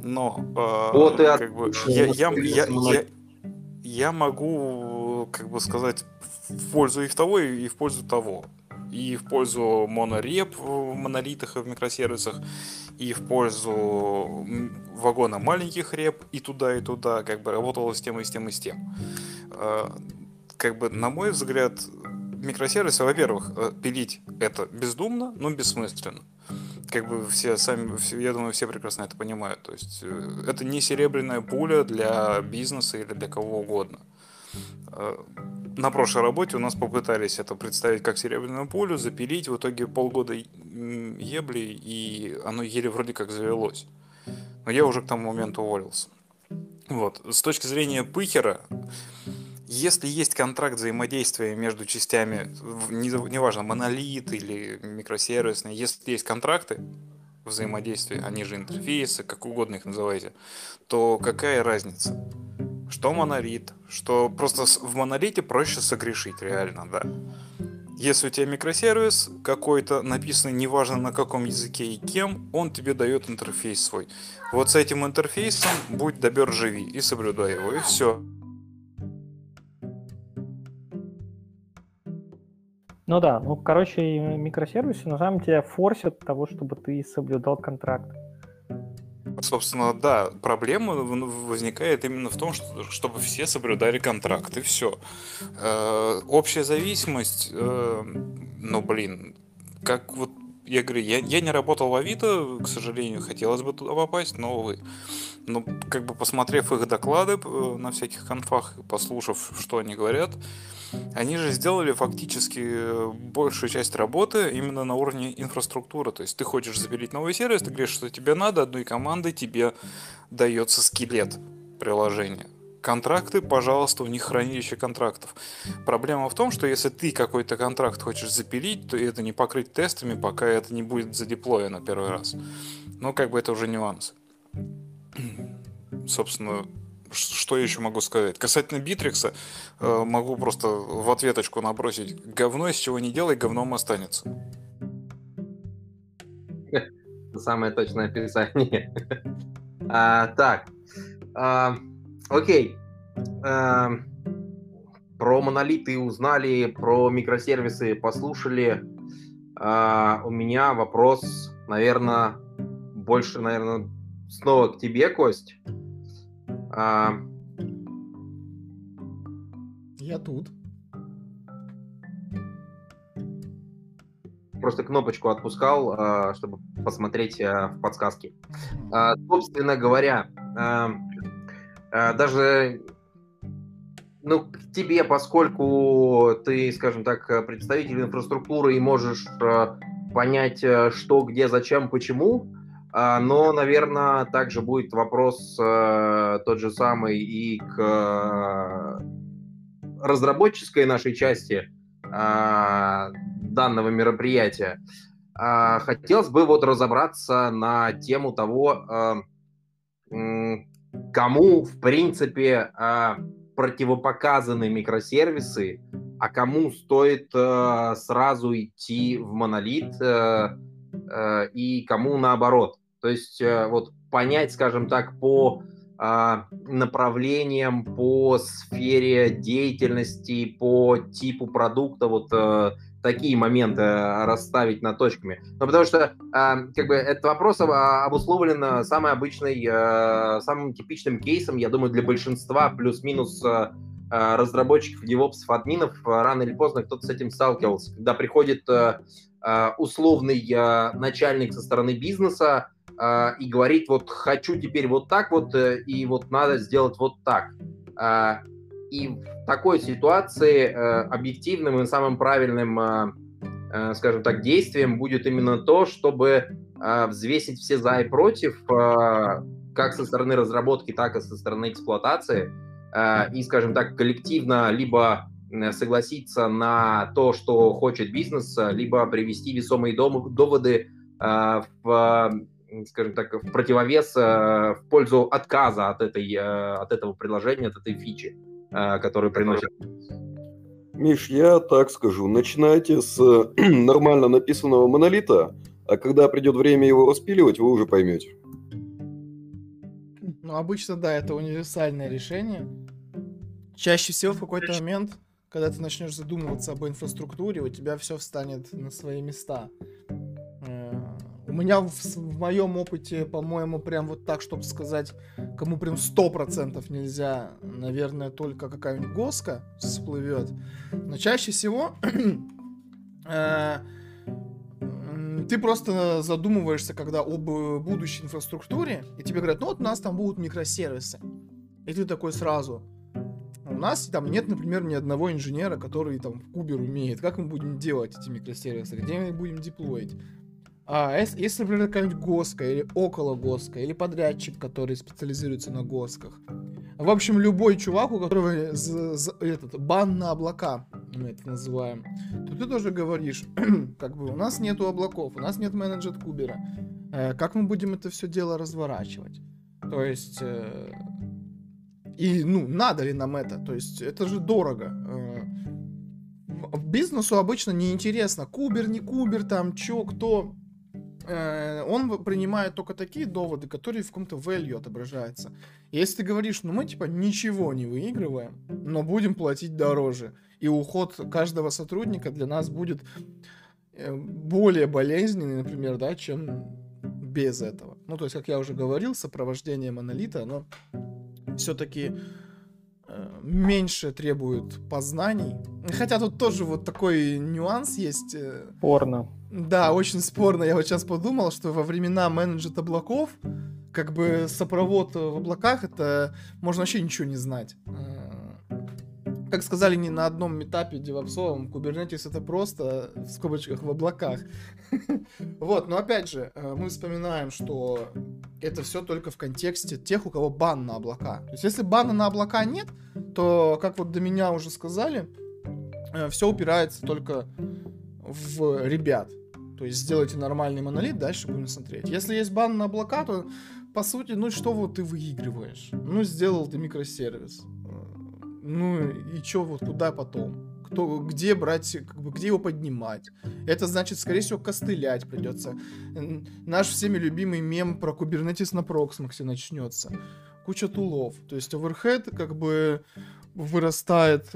Но э, вот и как бы, я, я, я, я, я могу, как бы сказать, в пользу и в того, и в пользу того и в пользу монореп в монолитах и в микросервисах, и в пользу вагона маленьких реп, и туда, и туда, как бы работало с тем, и с тем, и с тем. А, как бы, на мой взгляд, микросервисы, во-первых, э, пилить это бездумно, но бессмысленно. Как бы все сами, я думаю, все прекрасно это понимают. То есть э, это не серебряная пуля для бизнеса или для кого угодно. Э, на прошлой работе у нас попытались это представить как серебряную пулю, запилить, в итоге полгода ебли, и оно еле вроде как завелось. Но я уже к тому моменту уволился. Вот. С точки зрения пыхера, если есть контракт взаимодействия между частями, неважно, монолит или микросервисный, если есть контракты взаимодействия, они же интерфейсы, как угодно их называйте, то какая разница? Что монолит, что просто в монолите проще согрешить реально, да. Если у тебя микросервис какой-то написанный неважно на каком языке и кем, он тебе дает интерфейс свой. Вот с этим интерфейсом будь добер живи и соблюдай его, и все. Ну да, ну короче, микросервисы на самом деле форсят того, чтобы ты соблюдал контракт. Собственно, да, проблема возникает именно в том, что, чтобы все соблюдали контракт, и все. Э, общая зависимость, э, ну, блин, как вот я говорю, я, я не работал в Авито, к сожалению, хотелось бы туда попасть, но, увы. Ну, как бы посмотрев их доклады э, на всяких конфах, послушав, что они говорят, они же сделали фактически э, большую часть работы именно на уровне инфраструктуры. То есть ты хочешь запилить новый сервис, ты говоришь, что тебе надо, одной командой тебе дается скелет приложения. Контракты, пожалуйста, у них хранилище контрактов. Проблема в том, что если ты какой-то контракт хочешь запилить, то это не покрыть тестами, пока это не будет задеплоено первый раз. Но как бы это уже нюанс. Собственно, что я еще могу сказать? Касательно Битрикса, э, могу просто в ответочку набросить. Говно, из чего не делай, говном останется. Самое точное описание. а, так. А, окей. А, про монолиты узнали, про микросервисы послушали. А, у меня вопрос, наверное, больше, наверное, снова к тебе, Кость. А... Я тут. Просто кнопочку отпускал, а, чтобы посмотреть а, в подсказке. А, собственно говоря, даже ну, к тебе, поскольку ты, скажем так, представитель инфраструктуры и можешь э, понять, э, что, где, зачем, почему, э, но, наверное, также будет вопрос э, тот же самый и к э, разработческой нашей части э, данного мероприятия. Э, хотелось бы вот разобраться на тему того, э, кому, в принципе, противопоказаны микросервисы, а кому стоит сразу идти в монолит и кому наоборот. То есть э, вот понять, скажем так, по э, направлениям, по сфере деятельности, по типу продукта, вот э, такие моменты э, расставить на точками. Ну, потому что, э, как бы, этот вопрос обусловлен самой обычной, самым типичным кейсом, я думаю, для большинства плюс-минус разработчиков, девопсов, админов, рано или поздно кто-то с этим сталкивался. Когда приходит условный начальник со стороны бизнеса и говорит, вот хочу теперь вот так вот, и вот надо сделать вот так и в такой ситуации э, объективным и самым правильным, э, э, скажем так, действием будет именно то, чтобы взвесить все за и против, как со стороны разработки, так и со стороны эксплуатации, и, скажем так, коллективно либо согласиться на то, что хочет бизнес, либо привести весомые доводы в скажем так, в противовес в пользу отказа от, этой, от этого приложения, от этой фичи. А, который приносит. Миш, я так скажу, начинайте с нормально написанного монолита, а когда придет время его распиливать, вы уже поймете. Ну, обычно, да, это универсальное решение. Чаще всего в какой-то момент, когда ты начнешь задумываться об инфраструктуре, у тебя все встанет на свои места. У меня в, в моем опыте, по-моему, прям вот так, чтобы сказать, кому прям сто процентов нельзя, наверное, только какая-нибудь госка всплывет. Но чаще всего э, ты просто задумываешься, когда об будущей инфраструктуре, и тебе говорят, ну вот у нас там будут микросервисы. И ты такой сразу, у нас там нет, например, ни одного инженера, который там в Кубер умеет. Как мы будем делать эти микросервисы? Где мы будем деплоить? А если, например, какая-нибудь госка или около госка, или подрядчик, который специализируется на госках. В общем, любой чувак, у которого этот, бан на облака, мы это называем, то ты тоже говоришь, как бы у нас нету облаков, у нас нет менеджер кубера. Э, как мы будем это все дело разворачивать? То есть... Э, и, ну, надо ли нам это? То есть, это же дорого. Э, бизнесу обычно неинтересно, кубер, не кубер, там, чё, кто он принимает только такие доводы, которые в каком-то value отображаются. если ты говоришь, ну мы типа ничего не выигрываем, но будем платить дороже, и уход каждого сотрудника для нас будет э, более болезненный, например, да, чем без этого. Ну, то есть, как я уже говорил, сопровождение монолита, оно все-таки э, меньше требует познаний. Хотя тут тоже вот такой нюанс есть. Порно. Да, очень спорно. Я вот сейчас подумал, что во времена менеджера облаков, как бы сопровод в облаках, это можно вообще ничего не знать. Как сказали не на одном метапе девопсовом, Kubernetes это просто, в скобочках, в облаках. Вот, но опять же, э, мы вспоминаем, что это все только в контексте тех, у кого бан на облака. То есть, если бана на облака нет, то, как вот до меня уже сказали, э, все упирается только в ребят. То есть сделайте нормальный монолит, дальше будем смотреть. Если есть бан на облака, то по сути, ну что вот ты выигрываешь? Ну, сделал ты микросервис. Ну и что вот куда потом? Кто, где брать, как бы, где его поднимать? Это значит, скорее всего, костылять придется. Наш всеми любимый мем про Kubernetes на Proxmox начнется. Куча тулов. То есть overhead как бы вырастает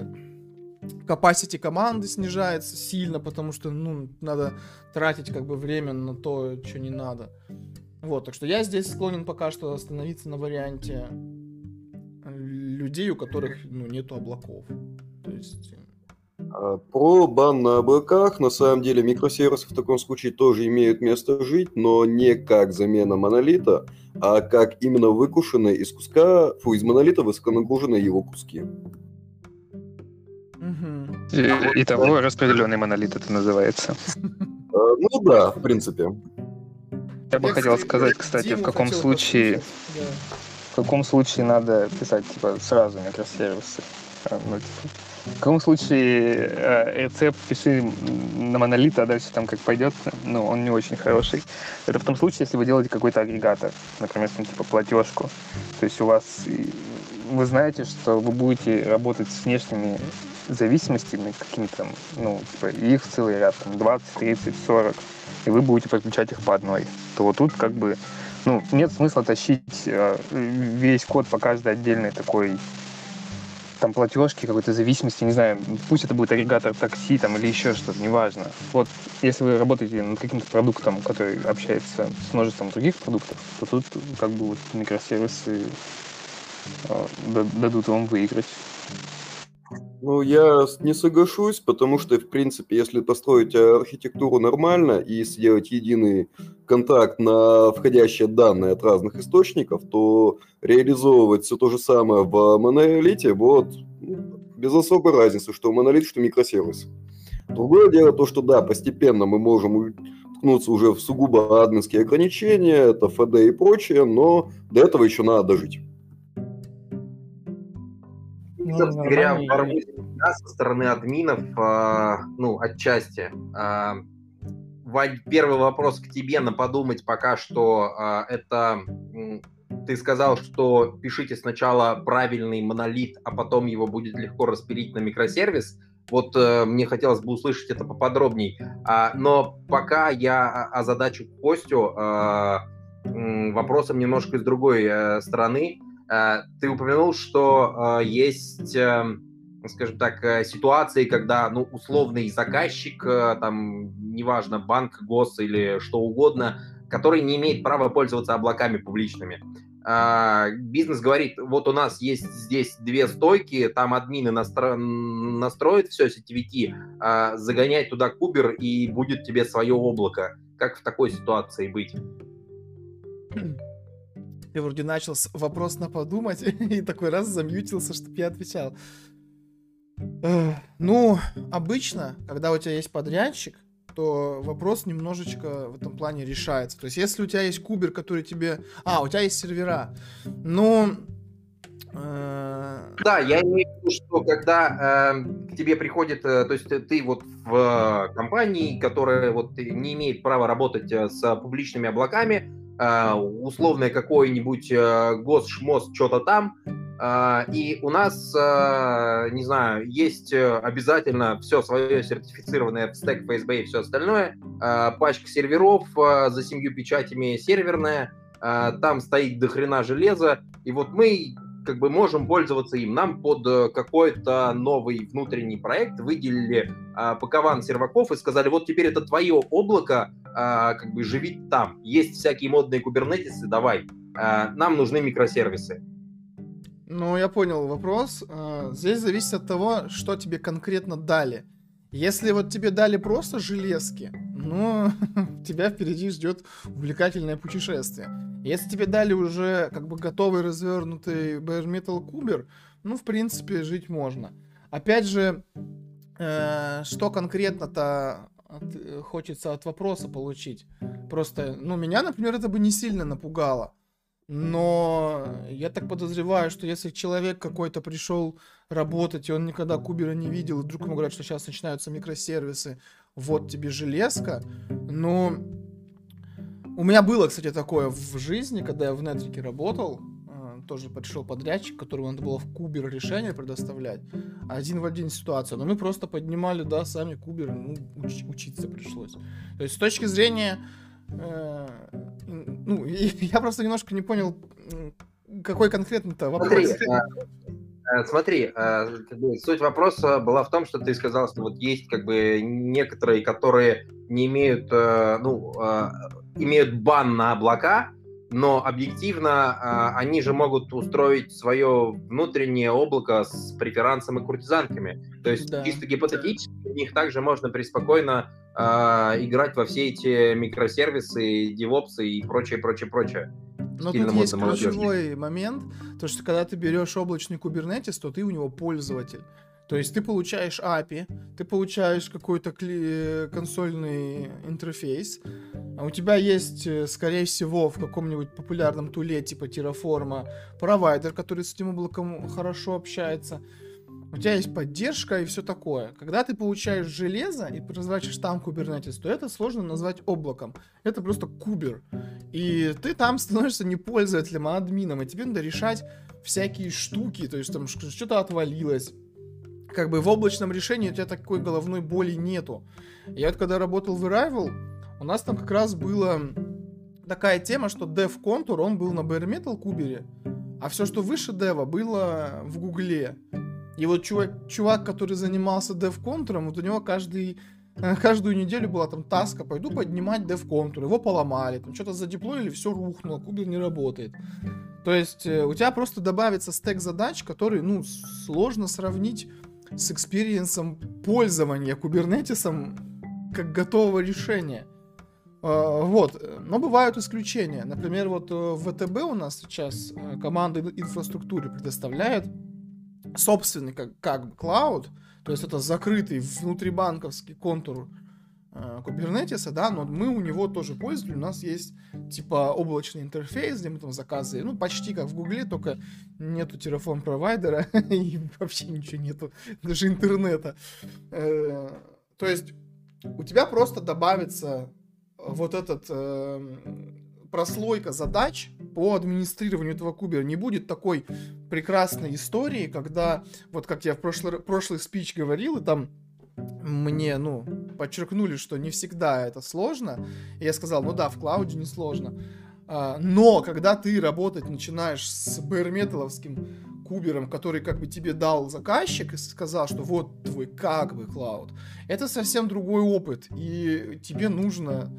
capacity команды снижается сильно, потому что, ну, надо тратить как бы время на то, что не надо. Вот, так что я здесь склонен пока что остановиться на варианте людей, у которых, ну, нету облаков. То есть... А, про бан на облаках, на самом деле, микросервисы в таком случае тоже имеют место жить, но не как замена монолита, а как именно выкушенные из куска, фу, из монолита высоконагруженные его куски. Итого распределенный монолит это называется. Э, ну да, в принципе. Я бы хотел сказать, кстати, в каком случае в каком случае надо писать типа сразу микросервисы. А, ну, типа, в каком случае э, рецепт пиши на монолит, а дальше там как пойдет, ну, он не очень хороший. Это в том случае, если вы делаете какой-то агрегатор, например, там, типа платежку. То есть у вас вы знаете, что вы будете работать с внешними зависимостями какими-то, ну, типа, их целый ряд, там, 20, 30, 40, и вы будете подключать их по одной, то вот тут как бы, ну, нет смысла тащить э, весь код по каждой отдельной такой там платежки, какой-то зависимости, не знаю, пусть это будет агрегатор такси там или еще что-то, неважно. Вот если вы работаете над каким-то продуктом, который общается с множеством других продуктов, то тут как бы вот микросервисы э, дадут вам выиграть. Ну, я не соглашусь, потому что, в принципе, если построить архитектуру нормально и сделать единый контакт на входящие данные от разных источников, то реализовывать все то же самое в монолите вот без особой разницы, что монолит, что микросервис. Другое дело то, что да, постепенно мы можем ткнуться уже в сугубо админские ограничения, это FD и прочее, но до этого еще надо дожить. Ну, собственно говоря, да, со стороны админов, э, ну, отчасти. Э, Вань, первый вопрос к тебе на подумать пока что. Э, это ты сказал, что пишите сначала правильный монолит, а потом его будет легко распилить на микросервис. Вот э, мне хотелось бы услышать это поподробней. А, но пока я озадачу Костю э, вопросом немножко из другой э, стороны. Э, ты упомянул, что э, есть, эм, скажем так, э, ситуации, когда ну, условный заказчик, там, неважно, банк, гос или что угодно, который не имеет права пользоваться облаками публичными. Бизнес говорит, вот у нас есть здесь две стойки, там админы настро... настроят все CTVT, загоняй туда кубер и будет тебе свое облако. Как в такой ситуации быть? Я вроде начал вопрос на подумать, и такой раз замьютился, чтобы я отвечал. Ну, обычно, когда у тебя есть подрядчик, то вопрос немножечко в этом плане решается. То есть, если у тебя есть кубер, который тебе... А, у тебя есть сервера. Ну... Э... Да, я имею в виду, что когда э, к тебе приходит... Э, то есть, ты вот в компании, которая вот не имеет права работать э, с публичными облаками, а, условное какой-нибудь э, госшмос, что-то там, и у нас, а, не знаю, есть э, обязательно все свое сертифицированное в стек FSB и все остальное, пачка серверов за семью печатями серверная, там стоит дохрена железа, и вот мы как бы можем пользоваться им. Нам под э, какой-то новый внутренний проект выделили а, пакован серваков и сказали, вот теперь это твое облако, а, как бы живи там. Есть всякие модные кубернетисы, давай. А, нам нужны микросервисы. Ну, я понял вопрос. А, здесь зависит от того, что тебе конкретно дали. Если вот тебе дали просто железки, ну, тебя впереди ждет увлекательное путешествие. Если тебе дали уже как бы готовый развернутый bare metal кубер, ну, в принципе, жить можно. Опять же, э, что конкретно-то от, э, хочется от вопроса получить? Просто, ну, меня, например, это бы не сильно напугало. Но я так подозреваю, что если человек какой-то пришел работать, и он никогда кубера не видел, и вдруг ему говорят, что сейчас начинаются микросервисы, вот тебе железка, ну, у меня было, кстати, такое в жизни, когда я в Нетрике работал, э, тоже пришел подрядчик, которому надо было в Кубер решение предоставлять. Один в один ситуация. Но мы просто поднимали, да, сами Кубер, ну, уч- учиться пришлось. То есть с точки зрения... Э, ну, я просто немножко не понял, какой конкретно-то вопрос. Смотри, смотри, а, суть вопроса была в том, что ты сказал, что вот есть как бы некоторые, которые не имеют, э, ну, имеют бан на облака, но объективно э, они же могут устроить свое внутреннее облако с преферансом и куртизанками. То есть да. чисто гипотетически у них также можно преспокойно э, играть во все эти микросервисы, девопсы и прочее, прочее, прочее. Но тут есть ключевой момент, то что когда ты берешь облачный кубернетис, то ты у него пользователь. То есть ты получаешь API, ты получаешь какой-то кли- консольный интерфейс, а у тебя есть, э, скорее всего, в каком-нибудь популярном туле типа Terraform провайдер, который с этим облаком хорошо общается. У тебя есть поддержка и все такое. Когда ты получаешь железо и разворачиваешь там Kubernetes, то это сложно назвать облаком. Это просто кубер. И ты там становишься не пользователем, а админом. И тебе надо решать всякие штуки. То есть там что-то отвалилось, как бы в облачном решении у тебя такой головной боли нету. Я вот когда работал в Arrival, у нас там как раз была такая тема, что Dev Contour, он был на Bare Metal кубере, а все, что выше дева, было в Гугле. И вот чувак, чувак, который занимался Dev Contour, вот у него каждый каждую неделю была там таска, пойду поднимать контур, его поломали, там что-то задеплоили, все рухнуло, кубер не работает. То есть э, у тебя просто добавится стек задач, который, ну, сложно сравнить с experience ом пользования Kubernetes ом как готового решения. А, вот, но бывают исключения. Например, вот э, ВТБ у нас сейчас э, команда инфраструктуры предоставляет собственный как, как бы клауд, то есть это закрытый внутрибанковский контур э, Kubernetes, да, но мы у него тоже пользователи, у нас есть типа облачный интерфейс, где мы там заказы, ну, почти как в Гугле, только нету Terraform провайдера и вообще ничего нету, даже интернета. Э, то есть у тебя просто добавится вот этот э, прослойка задач по администрированию этого кубера. Не будет такой прекрасной истории, когда, вот как я в прошлый, прошлый спич говорил, и там мне, ну, подчеркнули, что не всегда это сложно. И я сказал, ну да, в клауде не сложно. А, но когда ты работать начинаешь с бэрметаловским кубером, который как бы тебе дал заказчик и сказал, что вот твой как бы клауд, это совсем другой опыт. И тебе нужно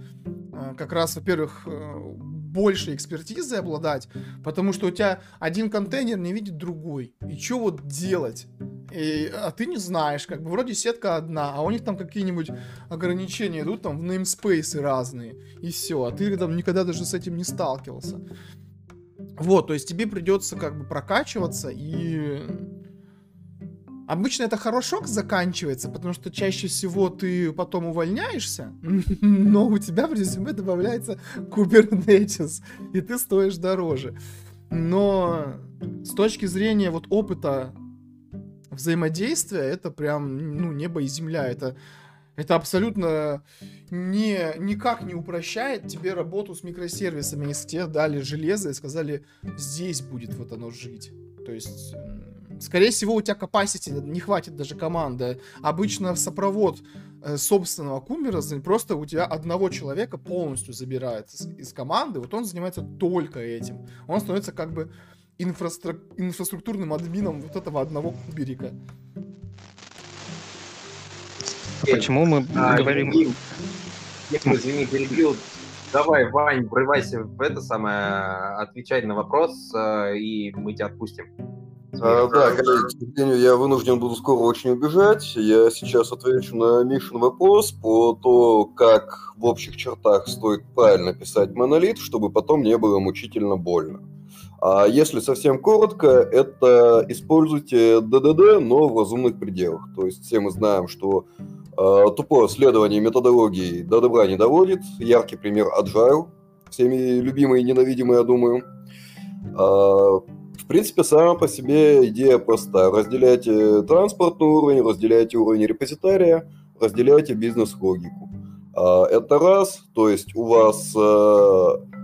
а, как раз, во-первых, э, больше экспертизы обладать, потому что у тебя один контейнер не видит другой. И что вот делать? И, а ты не знаешь, как бы вроде сетка одна, а у них там какие-нибудь ограничения идут там в namespace разные, и все, а ты там никогда даже с этим не сталкивался. Вот, то есть тебе придется как бы прокачиваться и Обычно это хорошо заканчивается, потому что чаще всего ты потом увольняешься, но у тебя в резюме добавляется Kubernetes, и ты стоишь дороже. Но с точки зрения вот опыта взаимодействия, это прям, ну, небо и земля. Это, это абсолютно не, никак не упрощает тебе работу с микросервисами, если тебе дали железо и сказали, здесь будет вот оно жить. То есть Скорее всего, у тебя capacity не хватит даже команды. Обычно в сопровод э, собственного кумира просто у тебя одного человека полностью забирает из команды. Вот он занимается только этим. Он становится как бы инфраструк... инфраструктурным админом вот этого одного куберика. А почему мы а, говорим... Извини, извини, перебил. Давай, Вань, врывайся в это самое, отвечай на вопрос, э, и мы тебя отпустим. А, да, коллеги, к сожалению, я вынужден буду скоро очень убежать. Я сейчас отвечу на Мишин вопрос по то, как в общих чертах стоит правильно писать монолит, чтобы потом не было мучительно больно. А если совсем коротко, это используйте DDD, но в разумных пределах. То есть все мы знаем, что э, тупое следование методологии до добра не доводит. Яркий пример Agile, всеми любимый и ненавидимый, я думаю. Э, в принципе, сама по себе идея проста. Разделяйте транспортный уровень, разделяйте уровень репозитария, разделяйте бизнес-логику. А, это раз, то есть у вас э,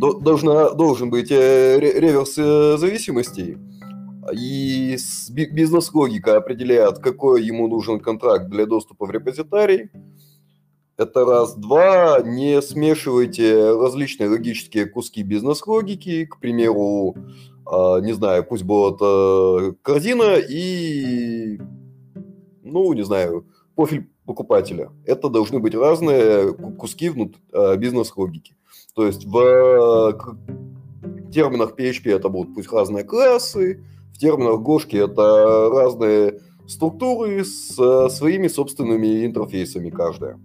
должна, должен быть э, реверс э, зависимостей, и бизнес-логика определяет, какой ему нужен контракт для доступа в репозитарий. Это раз. Два, не смешивайте различные логические куски бизнес-логики. К примеру, а, не знаю, пусть будет э, корзина и, ну, не знаю, профиль покупателя. Это должны быть разные куски бизнес-логики. То есть в терминах PHP это будут пусть разные классы, в терминах Гошки это разные структуры с э, своими собственными интерфейсами каждая.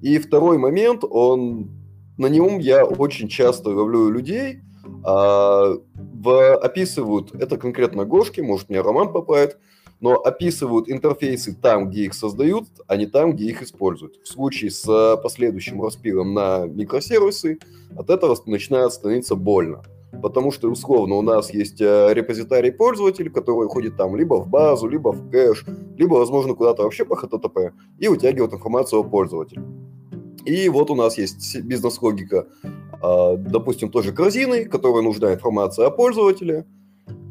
И второй момент, он на нем я очень часто ловлю людей, а, в, описывают, это конкретно Гошки, может мне Роман поправит, но описывают интерфейсы там, где их создают, а не там, где их используют. В случае с э, последующим распилом на микросервисы от этого начинает становиться больно. Потому что, условно, у нас есть э, репозитарий пользователя, который ходит там либо в базу, либо в кэш, либо, возможно, куда-то вообще по HTTP и вытягивает информацию о пользователе. И вот у нас есть бизнес-логика, а, допустим, тоже корзины, которой нужна информация о пользователе.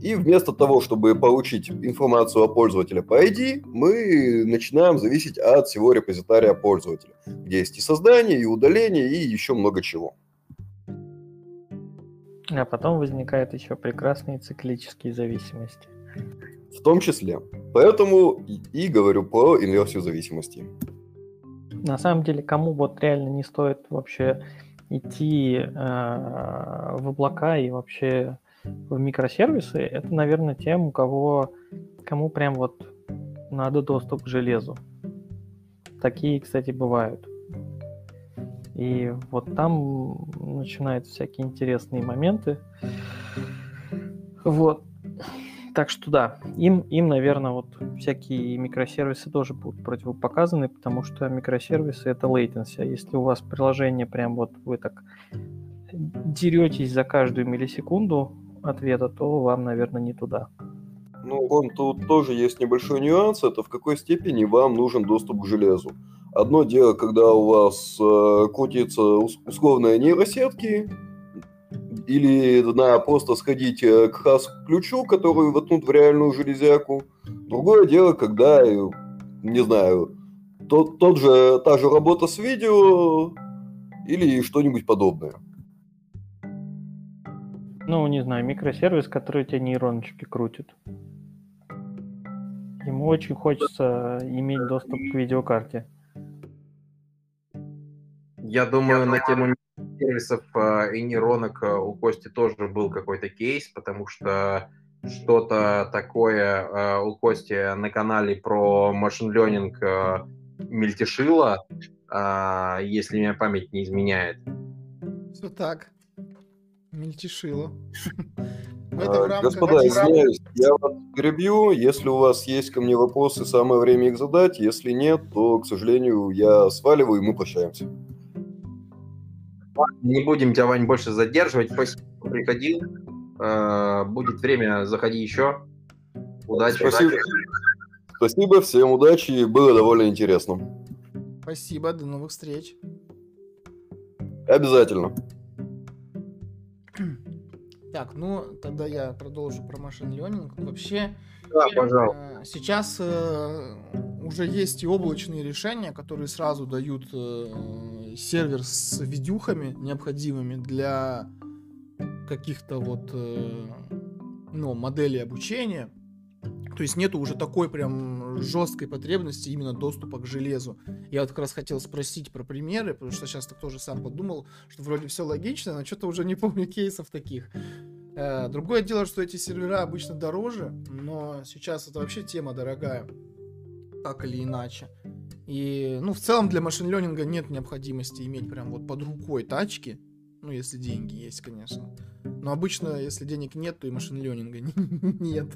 И вместо того, чтобы получить информацию о пользователе по ID, мы начинаем зависеть от всего репозитария пользователя, где есть и создание, и удаление, и еще много чего. А потом возникают еще прекрасные циклические зависимости. В том числе. Поэтому и говорю про инверсию зависимости. На самом деле, кому вот реально не стоит вообще идти э, в облака и вообще в микросервисы, это, наверное, тем, у кого, кому прям вот надо доступ к железу. Такие, кстати, бывают. И вот там начинаются всякие интересные моменты. Вот. Так что да, им, им, наверное, вот всякие микросервисы тоже будут противопоказаны, потому что микросервисы это latency. А если у вас приложение прям вот вы так деретесь за каждую миллисекунду ответа, то вам, наверное, не туда. Ну, он тут тоже есть небольшой нюанс, это в какой степени вам нужен доступ к железу. Одно дело, когда у вас э, крутятся условные нейросетки, или надо просто сходить э, к хас-ключу, который воткнут в реальную железяку. Другое дело, когда, э, не знаю, тот, тот же, та же работа с видео или что-нибудь подобное. Ну, не знаю, микросервис, который тебе нейроночки крутит. Ему очень хочется иметь доступ к видеокарте. Я думаю, на тему сервисов а, и нейронок а, у Кости тоже был какой-то кейс, потому что что-то такое а, у Кости на канале про машин ленинг мельтешило, если меня память не изменяет. Все так. Мельтешило. Господа, извиняюсь, я вас перебью. Если у вас есть ко мне вопросы, самое время их задать. Если нет, то, к сожалению, я сваливаю, и мы прощаемся. Не будем тебя, Вань, больше задерживать. Спасибо, что приходил. Э, будет время, заходи еще. Удачи. Спасибо. Спасибо, всем удачи, было довольно интересно. Спасибо, до новых встреч. Обязательно. Так, ну тогда я продолжу про машин learning. Вообще, да, пожалуйста. Э, сейчас э, уже есть и облачные решения, которые сразу дают э, сервер с видюхами необходимыми для каких-то вот ну, моделей обучения. То есть нету уже такой прям жесткой потребности именно доступа к железу. Я вот как раз хотел спросить про примеры, потому что сейчас так тоже сам подумал, что вроде все логично, но что-то уже не помню кейсов таких. Э, другое дело, что эти сервера обычно дороже, но сейчас это вообще тема дорогая так или иначе. И, ну, в целом для машин ленинга нет необходимости иметь прям вот под рукой тачки. Ну, если деньги есть, конечно. Но обычно, если денег нет, то и машин ленинга нет.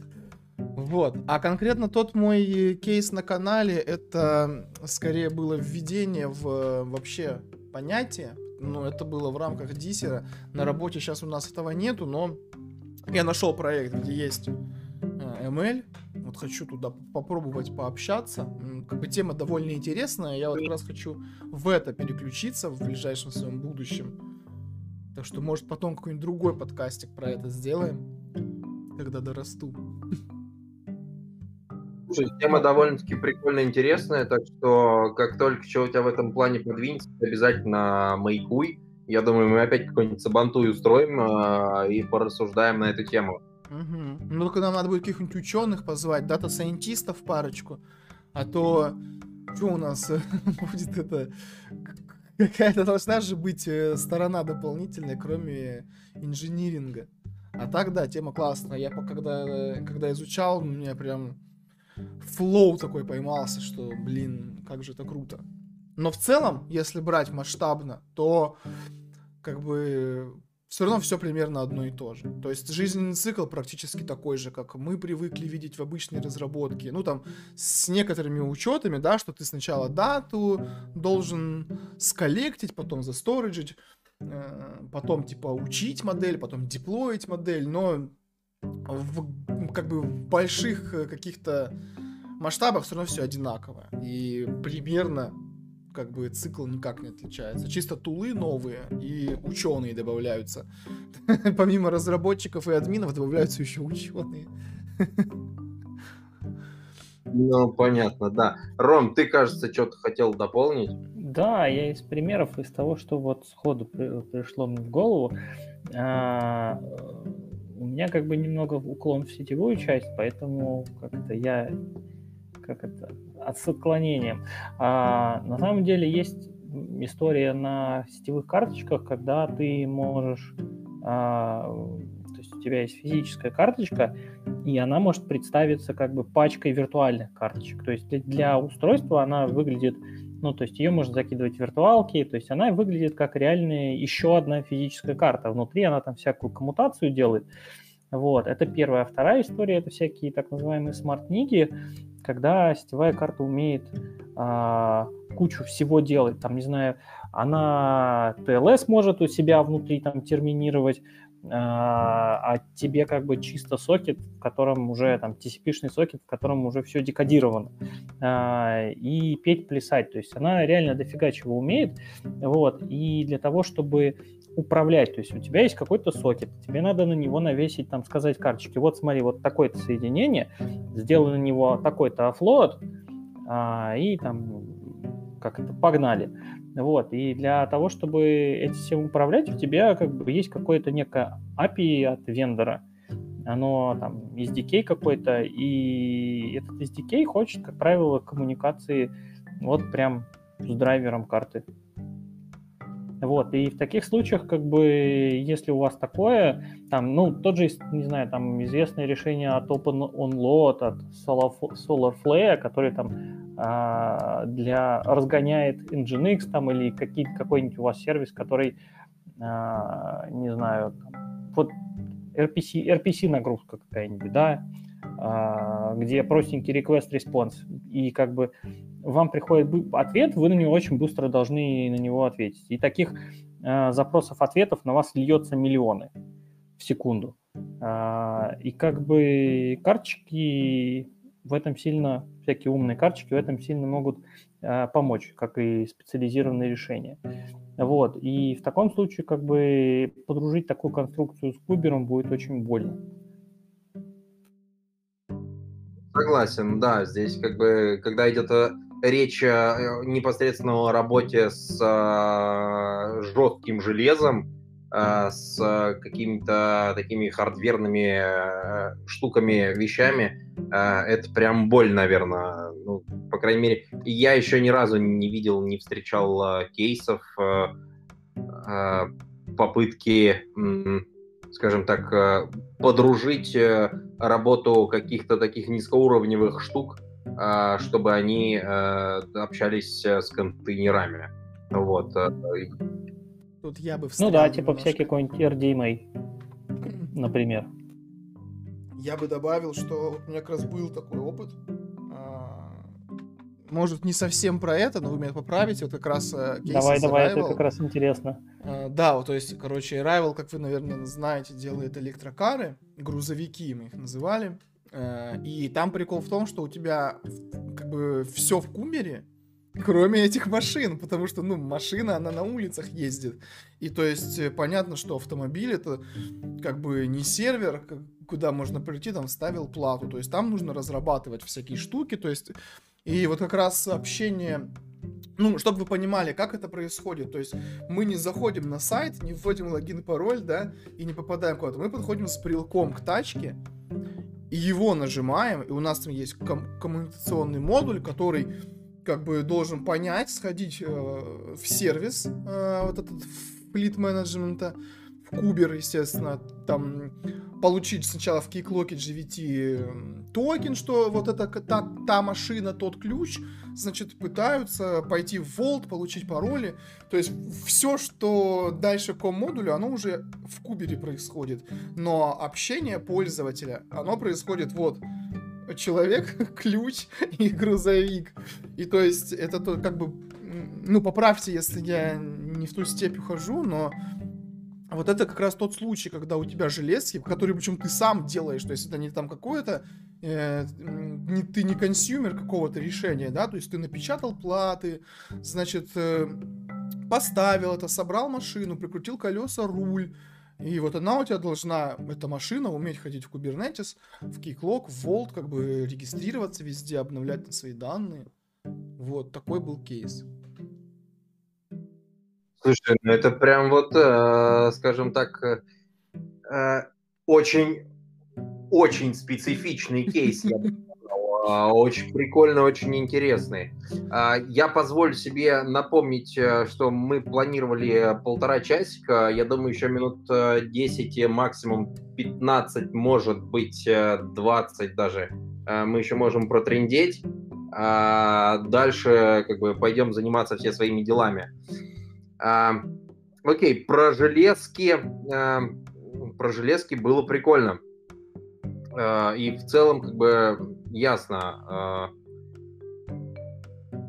Вот. А конкретно тот мой кейс на канале, это скорее было введение в вообще понятие. Ну, это было в рамках диссера. На работе сейчас у нас этого нету, но я нашел проект, где есть ML. Вот хочу туда попробовать пообщаться. Как бы тема довольно интересная. Я вот как раз хочу в это переключиться в ближайшем своем будущем. Так что, может, потом какой-нибудь другой подкастик про это сделаем, когда дорасту. Слушай, тема довольно-таки прикольно интересная, так что как только что у тебя в этом плане подвинется, обязательно маякуй. Я думаю, мы опять какой-нибудь сабантуй устроим э, и порассуждаем на эту тему. Угу. Ну, только нам надо будет каких-нибудь ученых позвать, дата-сайентистов парочку. А то, что у нас будет это... Какая-то должна же быть э, сторона дополнительная, кроме инжиниринга. А так, да, тема классная. Я когда, когда изучал, меня прям флоу такой поймался, что, блин, как же это круто. Но в целом, если брать масштабно, то как бы все равно все примерно одно и то же. То есть жизненный цикл практически такой же, как мы привыкли видеть в обычной разработке. Ну, там, с некоторыми учетами, да, что ты сначала дату должен сколлектить, потом засториджить, э, потом, типа, учить модель, потом деплоить модель, но в, как бы в больших э, каких-то масштабах все равно все одинаково. И примерно как бы цикл никак не отличается. Чисто тулы новые и ученые добавляются. Помимо разработчиков и админов добавляются еще ученые. Ну, понятно, да. Ром, ты, кажется, что-то хотел дополнить? Да, я из примеров, из того, что вот сходу пришло мне в голову. А, у меня как бы немного уклон в сетевую часть, поэтому как-то я как это с отклонением. А, на самом деле есть история на сетевых карточках, когда ты можешь, а, то есть у тебя есть физическая карточка, и она может представиться как бы пачкой виртуальных карточек. То есть для, устройства она выглядит, ну, то есть ее можно закидывать в виртуалки, то есть она выглядит как реальная еще одна физическая карта. Внутри она там всякую коммутацию делает. Вот, это первая. Вторая история – это всякие так называемые смарт-книги, когда сетевая карта умеет а, кучу всего делать, там, не знаю, она TLS может у себя внутри там терминировать, а, а тебе как бы чисто сокет, в котором уже там TCP-шный сокет, в котором уже все декодировано, а, и петь, плясать, то есть она реально дофига чего умеет, вот, и для того, чтобы управлять. То есть у тебя есть какой-то сокет, тебе надо на него навесить, там, сказать карточки, вот смотри, вот такое-то соединение, сделай на него такой-то офлоад, а, и там как это, погнали. Вот, и для того, чтобы этим управлять, у тебя как бы есть какое-то некое API от вендора, оно там SDK какой-то, и этот SDK хочет, как правило, коммуникации вот прям с драйвером карты. Вот, и в таких случаях, как бы, если у вас такое, там, ну, тот же, не знаю, там, известное решение от OpenOnLoad, от SolarFlare, который там а, для, разгоняет Nginx, там, или какие, какой-нибудь у вас сервис, который, а, не знаю, там, вот RPC, RPC нагрузка какая-нибудь, да, где простенький request-response, и как бы вам приходит ответ, вы на него очень быстро должны на него ответить. И таких э, запросов ответов на вас льется миллионы в секунду. Э, и как бы карточки в этом сильно, всякие умные карточки в этом сильно могут помочь, как и специализированные решения. Вот. И в таком случае как бы подружить такую конструкцию с кубером будет очень больно. Согласен, да, здесь как бы, когда идет речь э, непосредственно о работе с э, жестким железом, э, с какими-то такими хардверными штуками, вещами, это прям боль, наверное. Ну, по крайней мере, я еще ни разу не видел, не встречал кейсов попытки, скажем так, подружить работу каких-то таких низкоуровневых штук а, чтобы они э, общались э, с контейнерами. Вот. Э, Тут я бы Ну да, типа немножко. всякий какой-нибудь RDMA, например. Я бы добавил, что у меня как раз был такой опыт. А, может, не совсем про это, но вы меня поправите. Вот как раз кейс Давай, давай, Arrival. это как раз интересно. Да, вот, то есть, короче, Arrival, как вы, наверное, знаете, делает электрокары, грузовики мы их называли. Э, и там прикол в том, что у тебя как бы все в кумере, кроме этих машин, потому что, ну, машина, она на улицах ездит. И то есть э, понятно, что автомобиль это как бы не сервер, куда можно прийти, там вставил плату. То есть там нужно разрабатывать всякие штуки, то есть и вот как раз сообщение ну, чтобы вы понимали, как это происходит. То есть мы не заходим на сайт, не вводим логин и пароль, да, и не попадаем куда-то. Мы подходим с прилком к тачке, и его нажимаем, и у нас там есть ком- коммуникационный модуль, который как бы должен понять, сходить э, в сервис, э, вот этот флит менеджмента, кубер, естественно, там получить сначала в KeyClock GVT токен, что вот это та, та машина, тот ключ, значит, пытаются пойти в Vault, получить пароли. То есть все, что дальше ком-модулю, оно уже в кубере происходит. Но общение пользователя, оно происходит вот человек, ключ и грузовик. И то есть это то как бы, ну поправьте, если я не в ту степь ухожу, но вот это как раз тот случай, когда у тебя железки, который причем ты сам делаешь, то есть это не там какое-то, э, не, ты не consumer какого-то решения, да, то есть ты напечатал платы, значит, э, поставил это, собрал машину, прикрутил колеса, руль, и вот она у тебя должна, эта машина, уметь ходить в Kubernetes, в Keycloak, в Vault, как бы регистрироваться везде, обновлять свои данные. Вот, такой был кейс. Слушай, ну это прям вот, э, скажем так, э, э очень, очень специфичный кейс, я сказал. Очень прикольно, очень интересный. А, я позволю себе напомнить, э, что мы планировали полтора часика. Я думаю, еще минут 10, э, максимум 15, может быть, 20 даже. Мы еще можем протрендеть. А дальше как бы пойдем заниматься все своими делами. Окей, про железки, а, про железки было прикольно. А, и в целом, как бы, ясно. А,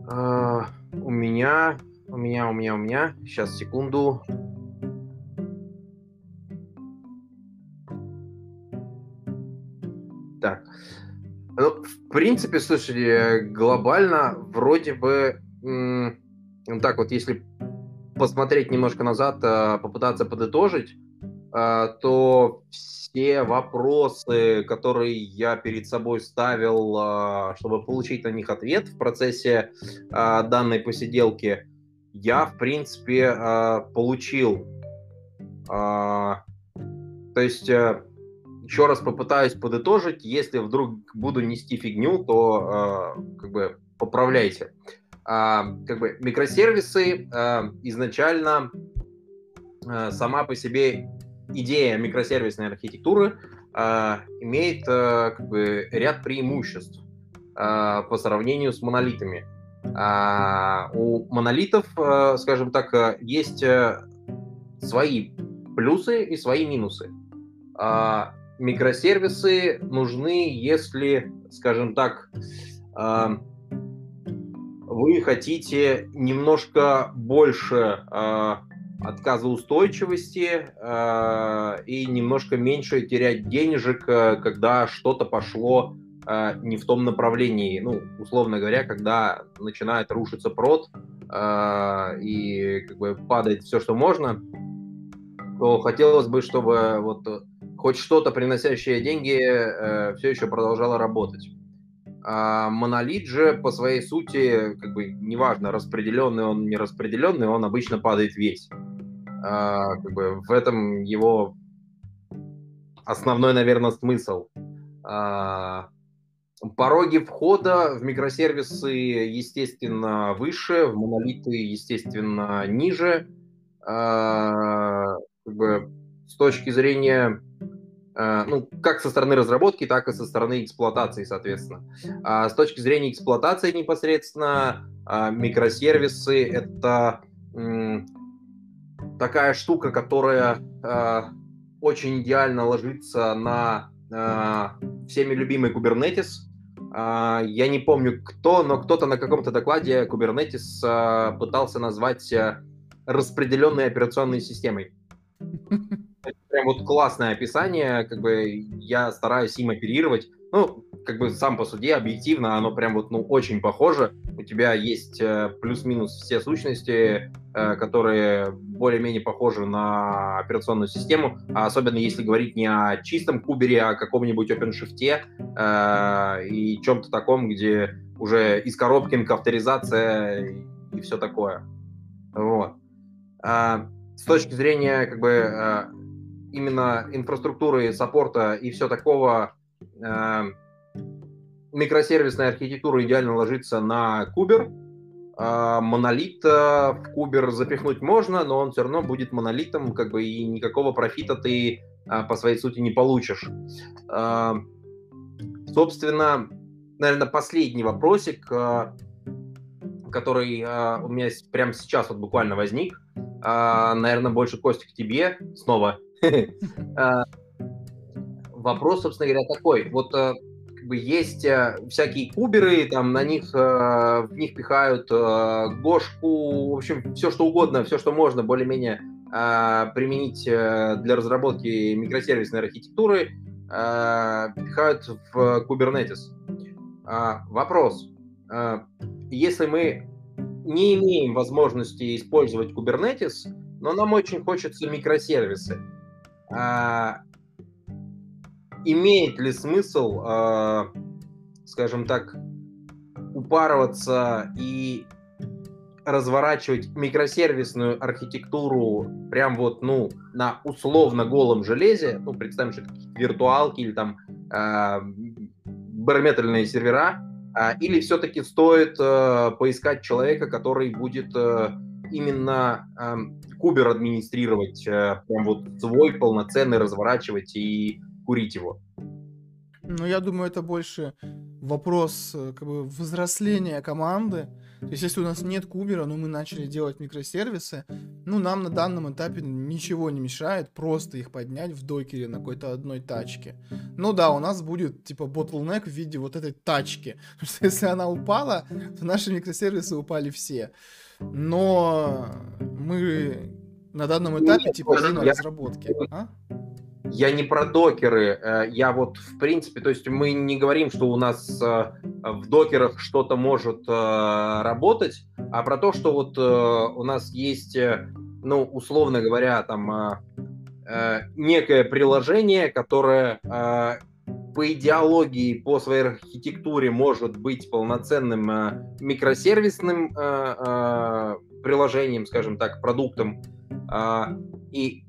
а, у меня, у меня, у меня, у меня. Сейчас, секунду. Так. Ну, в принципе, слушайте, глобально вроде бы, м- так вот, если посмотреть немножко назад, э, попытаться подытожить, э, то все вопросы, которые я перед собой ставил, э, чтобы получить на них ответ в процессе данной посиделки, я, в принципе, получил. То есть, еще раз попытаюсь подытожить, если вдруг буду нести фигню, то как бы поправляйте. Как бы микросервисы а, изначально а, сама по себе идея микросервисной архитектуры имеет как бы ряд преимуществ по сравнению с монолитами. У монолитов, скажем так, есть свои плюсы и свои минусы. Микросервисы нужны, если, скажем так, вы хотите немножко больше э, отказоустойчивости э, и немножко меньше терять денежек, э, когда что-то пошло э, не в том направлении. Ну, условно говоря, когда начинает рушиться прод э, и как бы падает все, что можно, то хотелось бы, чтобы вот хоть что-то, приносящее деньги, э, все еще продолжало работать. А монолит же по своей сути, как бы неважно, распределенный он, не распределенный, он обычно падает весь. А, как бы в этом его основной, наверное, смысл. А, пороги входа в микросервисы, естественно, выше, в монолиты, естественно, ниже. А, как бы с точки зрения ну, как со стороны разработки, так и со стороны эксплуатации, соответственно. А с точки зрения эксплуатации непосредственно, а, микросервисы — это такая штука, которая а, очень идеально ложится на а, всеми любимый Kubernetes. Я не помню кто, но кто-то на каком-то докладе Kubernetes пытался назвать э, распределенной операционной системой. Прям вот классное описание, как бы я стараюсь им оперировать. Ну, как бы сам по суде, объективно, оно прям вот, ну, очень похоже. У тебя есть э, плюс-минус все сущности, э, которые более-менее похожи на операционную систему, а особенно если говорить не о чистом кубере, а о каком-нибудь OpenShift э, и чем-то таком, где уже из коробки авторизация и все такое. Вот. А, с точки зрения как бы э, именно инфраструктуры, саппорта и все такого, э, микросервисная архитектура идеально ложится на Кубер. э, монолит в кубер запихнуть можно, но он все равно будет монолитом, как бы и никакого профита ты э, по своей сути не получишь. Э, собственно, наверное, последний вопросик, э, который э, у меня прямо сейчас вот буквально возник. Э, наверное, больше Костик к тебе снова. Вопрос, собственно говоря, такой. Вот как бы есть всякие куберы, там на них в них пихают гошку, в общем, все что угодно, все что можно более-менее применить для разработки микросервисной архитектуры, пихают в Kubernetes. А, вопрос. А, если мы не имеем возможности использовать Kubernetes, но нам очень хочется микросервисы, а, имеет ли смысл, а, скажем так, упарываться и разворачивать микросервисную архитектуру прям вот, ну, на условно голом железе, ну, представим, что это виртуалки или там э, барометральные сервера, а, или все-таки стоит э, поискать человека, который будет э, именно э, кубер администрировать, э, прям вот свой полноценный разворачивать и курить его? Ну, я думаю, это больше вопрос э, как бы взросления команды, то есть, если у нас нет кубера, но мы начали делать микросервисы, ну, нам на данном этапе ничего не мешает просто их поднять в докере на какой-то одной тачке. Ну да, у нас будет, типа, bottleneck в виде вот этой тачки. Потому что если она упала, то наши микросервисы упали все. Но мы на данном этапе, типа, не разработки. А? Я не про докеры, э, я вот в принципе, то есть мы не говорим, что у нас э, в докерах что-то может э, работать, а про то, что вот у нас есть, ну, условно говоря, там некое приложение, которое по идеологии, по своей архитектуре может быть полноценным микросервисным приложением, скажем так, продуктом, и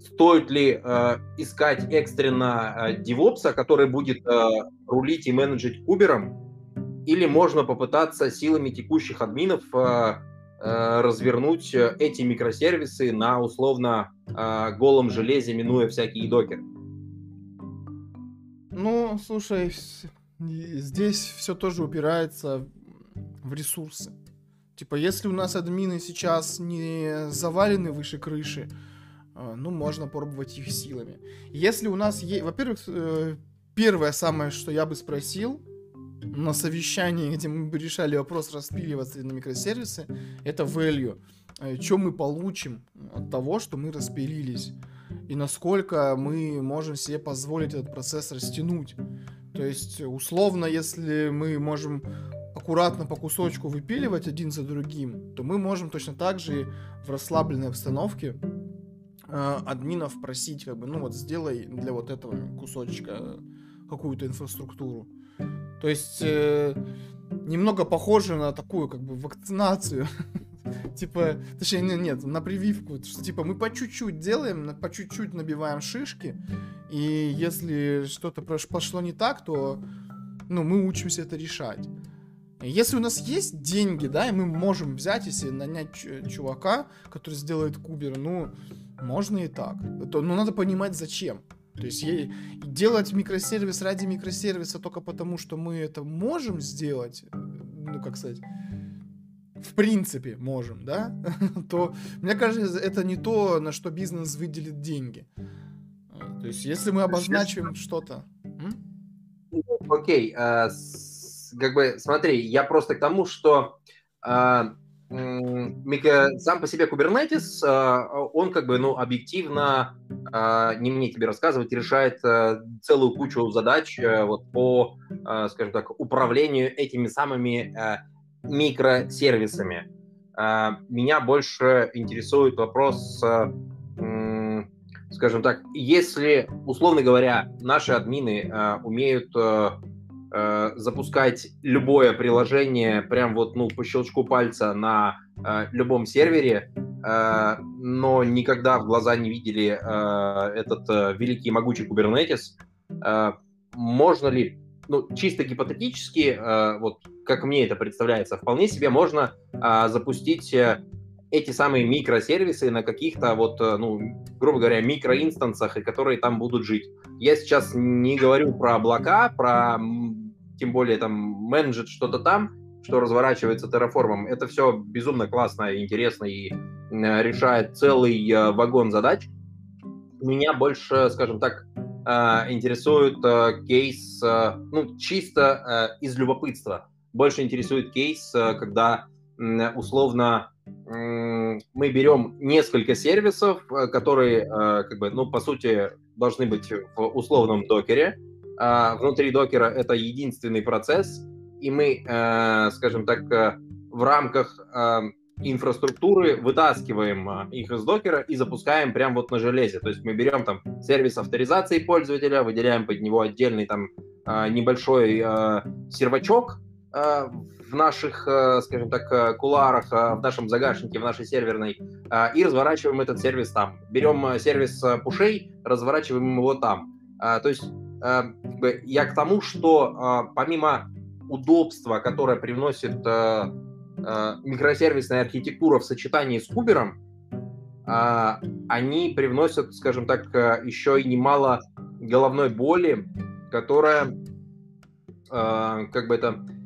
стоит ли э, искать экстренно э, девопса, который будет э, рулить и менеджить кубером, или можно попытаться силами текущих админов э, э, развернуть э, эти микросервисы на условно э, голом железе, минуя всякие докеры? Ну, слушай, здесь все тоже упирается в ресурсы. Типа, если у нас админы сейчас не завалены выше крыши, а, ну, можно пробовать их силами. Если у нас есть... Во-первых, э, первое самое, что я бы спросил на совещании, где мы бы решали вопрос распиливаться на микросервисы, это value. Э, что мы получим от того, что мы распилились? И насколько мы можем себе позволить этот процесс растянуть? То есть, условно, если мы можем аккуратно по кусочку выпиливать один за другим, то мы можем точно так же в расслабленной обстановке э, админов просить, как бы, ну вот сделай для вот этого кусочка какую-то инфраструктуру. То есть э, немного похоже на такую как бы вакцинацию. типа, точнее, нет, нет, на прививку, что типа мы по чуть-чуть делаем, по чуть-чуть набиваем шишки, и если что-то пошло не так, то ну, мы учимся это решать. Если у нас есть деньги, да, и мы можем взять, если нанять чувака, который сделает кубер, ну, можно и так. То, но надо понимать, зачем. То есть делать микросервис ради микросервиса только потому, что мы это можем сделать, ну, как сказать, в принципе можем, да, то, мне кажется, это не то, на что бизнес выделит деньги. То есть, если мы обозначим что-то... Окей, okay, uh, как бы, смотри, я просто к тому, что uh, сам по себе Kubernetes, а, он как бы, ну, объективно, а, не мне тебе рассказывать, решает а, целую кучу задач вот по, скажем так, управлению этими самыми микросервисами. Меня больше интересует вопрос, скажем так, если, условно говоря, наши админы умеют э, запускать любое приложение прям вот ну по щелчку пальца на э, любом сервере, э, но никогда в глаза не видели э, этот э, великий могучий Kubernetes, э, можно ли, ну чисто гипотетически, э, вот как мне это представляется, вполне себе можно а, запустить э, эти самые микросервисы на каких-то вот, э, ну, грубо говоря, микроинстансах, и которые там будут жить. Я сейчас не говорю про облака, про тем более там менеджет что-то там, что разворачивается терраформом. Это все безумно классно, интересно и э, решает целый вагон задач. Меня больше, скажем так, интересует кейс, ну, чисто из любопытства. Больше интересует кейс, когда условно мы берем несколько сервисов, э, которые, э, как бы, ну, по сути, должны быть в условном докере. А внутри докера это единственный процесс, и мы, э, скажем так, в рамках инфраструктуры вытаскиваем их из докера и запускаем прямо вот на железе. То есть мы берем там сервис авторизации пользователя, выделяем под него отдельный там небольшой сервачок, в наших, э, скажем так, э, куларах, э, в нашем загашнике, в нашей серверной, и разворачиваем этот сервис там. Берем сервис пушей, разворачиваем его там. То есть я к тому, что помимо удобства, которое привносит микросервисная архитектура в сочетании с кубером, они привносят, скажем так, еще и немало головной боли, которая, как бы это, Э,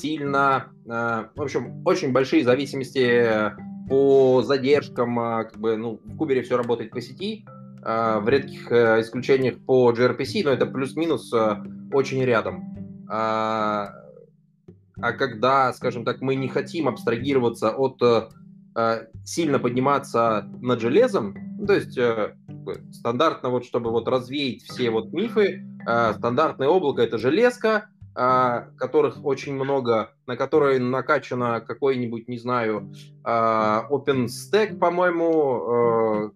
сильно, э, в общем, очень большие зависимости по задержкам, э, как бы, ну, в Кубере все работает по сети, в редких исключениях по gRPC, но это плюс-минус очень рядом. А когда, скажем так, мы не хотим абстрагироваться от сильно подниматься над железом, ну, то есть стандартно вот, чтобы вот развеять все вот мифы, стандартное облако это железка, которых очень много, на которые накачано какой-нибудь, не знаю, а, OpenStack, по-моему, э,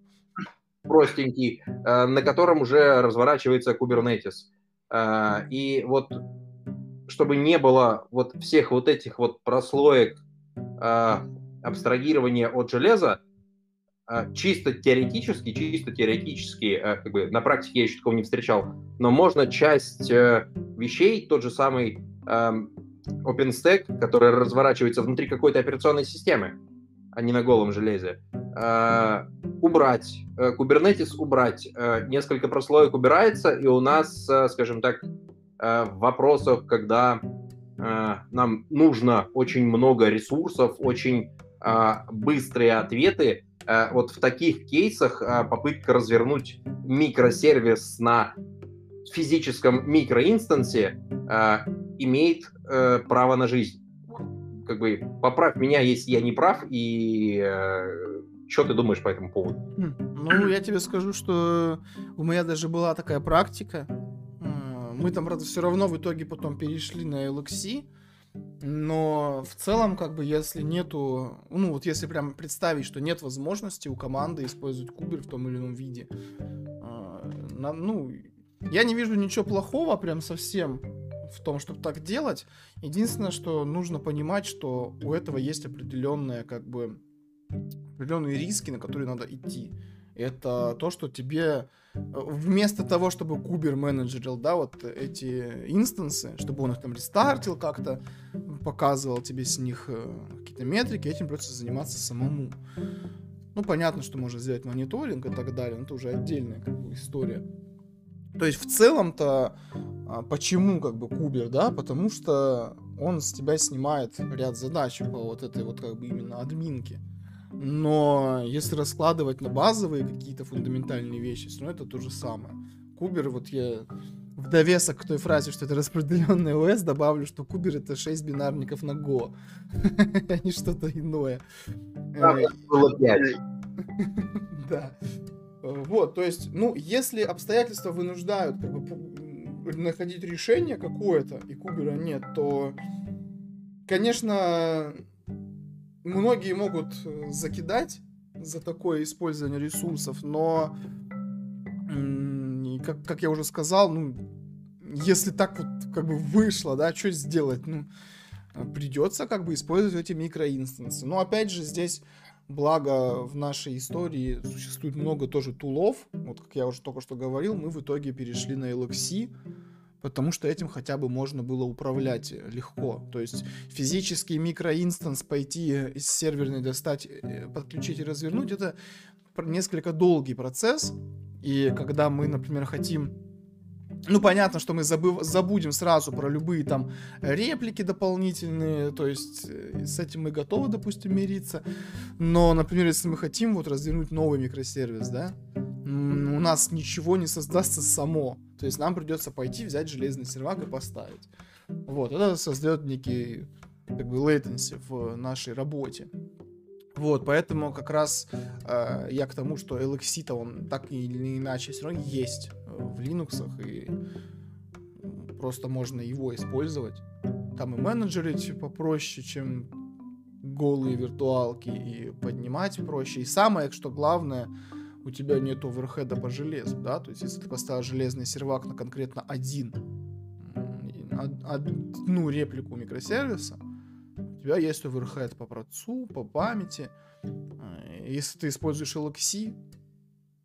простенький, э, на котором уже разворачивается Kubernetes. А, и вот чтобы не было вот всех вот этих вот прослоек абстрагирования от железа, чисто теоретически, чисто теоретически, как бы на практике я еще такого не встречал, но можно часть э, вещей, тот же самый эм, OpenStack, который разворачивается внутри какой-то операционной системы, а не на голом железе, э, убрать, э, Kubernetes убрать, несколько прослоек убирается, и у нас, скажем так, в вопросах, когда нам нужно очень много ресурсов, очень быстрые ответы, вот в таких кейсах попытка развернуть микросервис на физическом микроинстансе э, имеет э, право на жизнь. Как бы поправь меня, если я не прав, и э, что ты думаешь по этому поводу? Хм, ну, я тебе скажу, что у меня даже была такая практика. Мы там, правда, все равно в итоге потом перешли на LXC, но в целом, как бы, если нету, ну вот если прям представить, что нет возможности у команды использовать кубер в том или ином виде, на, ну, я не вижу ничего плохого прям совсем в том, чтобы так делать. Единственное, что нужно понимать, что у этого есть определенные, как бы, определенные риски, на которые надо идти. Это то, что тебе э, вместо того, чтобы Кубер менеджерил, да, вот эти инстансы, чтобы он их там рестартил как-то, показывал тебе с них э, какие-то метрики, этим придется заниматься самому. Ну, понятно, что можно сделать мониторинг и так далее, но это уже отдельная как бы, история. То есть в целом-то а, почему как бы кубер, да? Потому что он с тебя снимает ряд задач по вот этой вот как бы именно админке. Но если раскладывать на базовые какие-то фундаментальные вещи, все равно это то же самое. Кубер, вот я в довесок к той фразе, что это распределенный ОС, добавлю, что кубер это 6 бинарников на Go, а не что-то иное. было 5. Да. Вот, то есть, ну, если обстоятельства вынуждают как бы, находить решение какое-то, и Кубера нет, то, конечно, многие могут э, закидать за такое использование ресурсов, но, как, как я уже сказал, ну, если так вот как бы вышло, да, что сделать? Ну, придется как бы использовать эти микроинстансы. Но опять же здесь Благо в нашей истории существует много тоже тулов. Вот как я уже только что говорил, мы в итоге перешли на LXC, потому что этим хотя бы можно было управлять легко. То есть физический микроинстанс пойти из серверной достать, э, подключить и развернуть, это несколько долгий процесс. И когда мы, например, хотим ну, понятно, что мы забыв, забудем сразу про любые там реплики дополнительные, то есть э, с этим мы готовы, допустим, мириться. Но, например, если мы хотим вот развернуть новый микросервис, да, нас ничего не создастся само. То есть нам придется пойти, взять железный сервак и поставить. Вот, это создает некий как бы latency в нашей работе. Вот, поэтому как раз э, я к тому, что LXC-то он так или иначе все равно есть в Linux, и просто можно его использовать. Там и менеджерить попроще, чем голые виртуалки, и поднимать проще. И самое, что главное, у тебя нет оверхеда по железу, да, то есть если ты поставил железный сервак на конкретно один, одну реплику микросервиса, у тебя есть оверхед по процу, по памяти. Э, если ты используешь LXC,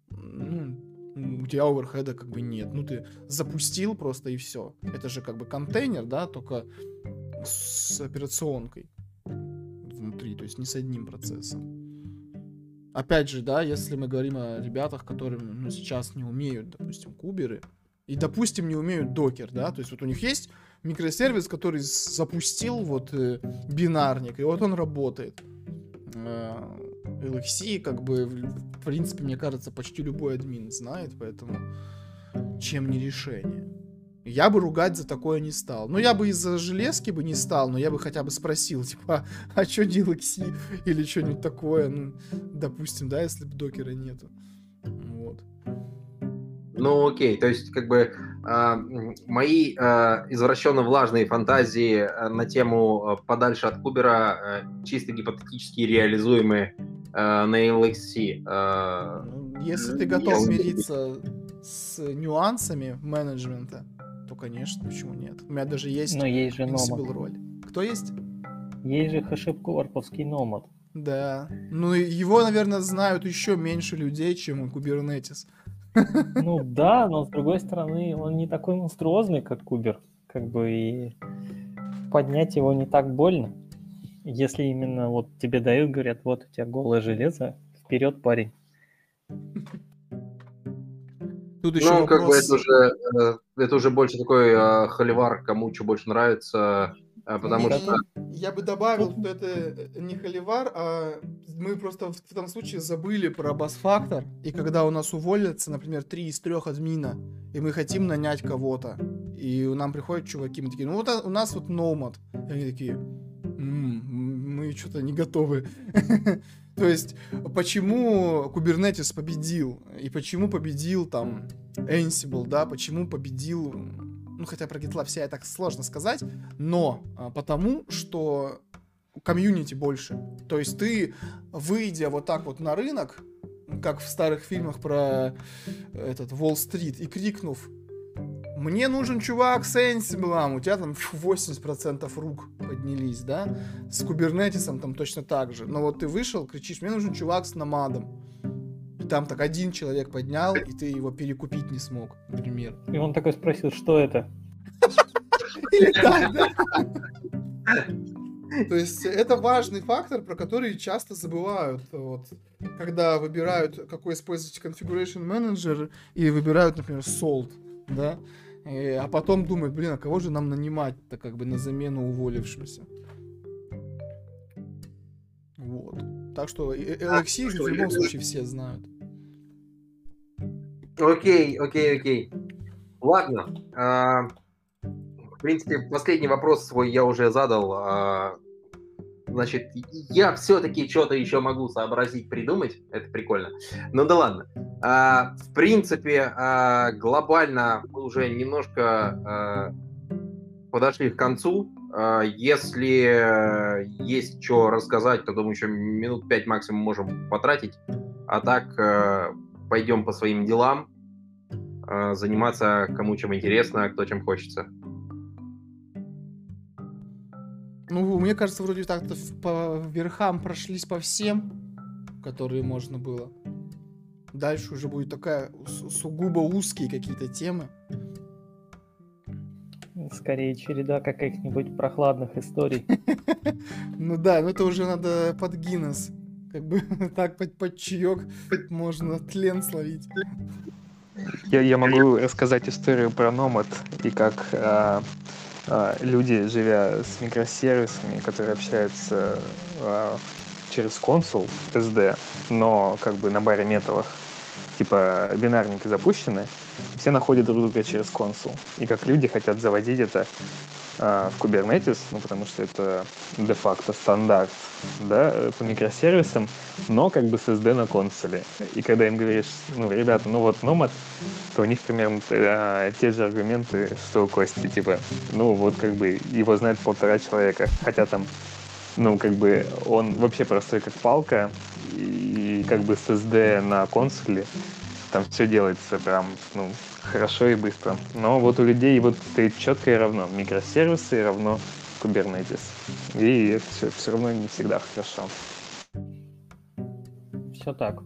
ну, у тебя оверхеда как бы нет. Ну, ты запустил просто и все. Это же как бы контейнер, да, только с операционкой внутри, то есть не с одним процессом. Опять же, да, если мы говорим о ребятах, которые ну, сейчас не умеют, допустим, куберы, и, допустим, не умеют докер, да, то есть вот у них есть микросервис, который запустил вот э, бинарник, и вот он работает. Э, LXC, как бы, в принципе, мне кажется, почти любой админ знает, поэтому чем не решение. Я бы ругать за такое не стал. Ну, я бы из-за железки бы не стал, но я бы хотя бы спросил, типа, а что DLXC или что-нибудь такое, ну, допустим, да, если бы докера нету. Вот. Ну, окей, то есть, как бы, э, мои э, извращенно влажные фантазии на тему э, подальше от Кубера э, чисто гипотетически реализуемые э, на LXC. Э, ну, Если ты готов мириться с нюансами менеджмента, конечно, почему нет? У меня даже есть, Но есть же Ansible роль. Кто есть? Есть же хэшеп-корповский номад. Да. Ну, его, наверное, знают еще меньше людей, чем Kubernetes. Ну да, но с другой стороны, он не такой монструозный, как Кубер. Как бы и поднять его не так больно. Если именно вот тебе дают, говорят, вот у тебя голое железо, вперед, парень. Тут еще ну, вопрос... как бы это уже, э, это уже больше такой э, холивар, кому что больше нравится, э, потому Нет, что... Я бы добавил, что это не холивар, а мы просто в этом случае забыли про бас-фактор, и когда у нас уволятся, например, три из трех админа, и мы хотим нанять кого-то, и нам приходят чуваки, мы такие, ну вот у нас вот Nomad, и они такие, мы что-то не готовы. То есть, почему Kubernetes победил? И почему победил там Ansible, да? Почему победил... Ну, хотя про GitLab вся так сложно сказать, но а, потому, что комьюнити больше. То есть ты, выйдя вот так вот на рынок, как в старых фильмах про этот Уолл-стрит, и крикнув мне нужен чувак с Ansible, у тебя там 80% рук поднялись, да? С кубернетисом там точно так же. Но вот ты вышел, кричишь, мне нужен чувак с намадом. И там так один человек поднял, и ты его перекупить не смог, например. И он такой спросил, что это? Или так, да? То есть это важный фактор, про который часто забывают, вот, когда выбирают, какой использовать configuration manager и выбирают, например, salt, да, а потом думают, блин, а кого же нам нанимать-то как бы на замену уволившимся? Вот. Так что LXC а, же в любом случае все знают. Окей, окей, окей. Ладно. А, в принципе, последний вопрос свой я уже задал. А, Значит, я все-таки что-то еще могу сообразить, придумать. Это прикольно. Ну да ладно. А, в принципе, а, глобально мы уже немножко а, подошли к концу. А, если есть что рассказать, то, думаю, еще минут пять максимум можем потратить. А так, а, пойдем по своим делам. А, заниматься кому чем интересно, кто чем хочется. Ну, мне кажется, вроде так-то по верхам прошлись по всем, которые можно было. Дальше уже будет такая сугубо узкие какие-то темы. скорее череда каких-нибудь прохладных историй. Ну да, ну это уже надо под Гиннес. Как бы так под, под чаек можно тлен словить. Я, я могу рассказать историю про Номад и как а, люди, живя с микросервисами, которые общаются а, через консул SD, но как бы на баре металлах, типа бинарники запущены, все находят друг друга через консул. И как люди хотят заводить это э, в Kubernetes, ну, потому что это де-факто стандарт, да, по микросервисам, но как бы с SD на консоли. И когда им говоришь, ну, ребята, ну вот Nomad, то у них примерно э, те же аргументы, что у Кости, типа, ну вот как бы его знает полтора человека, хотя там ну, как бы он вообще простой как палка, и как бы с SD на консоли там все делается прям, ну, хорошо и быстро. Но вот у людей вот стоит четко и равно. Микросервисы равно Kubernetes. И все, все равно не всегда хорошо. Все так.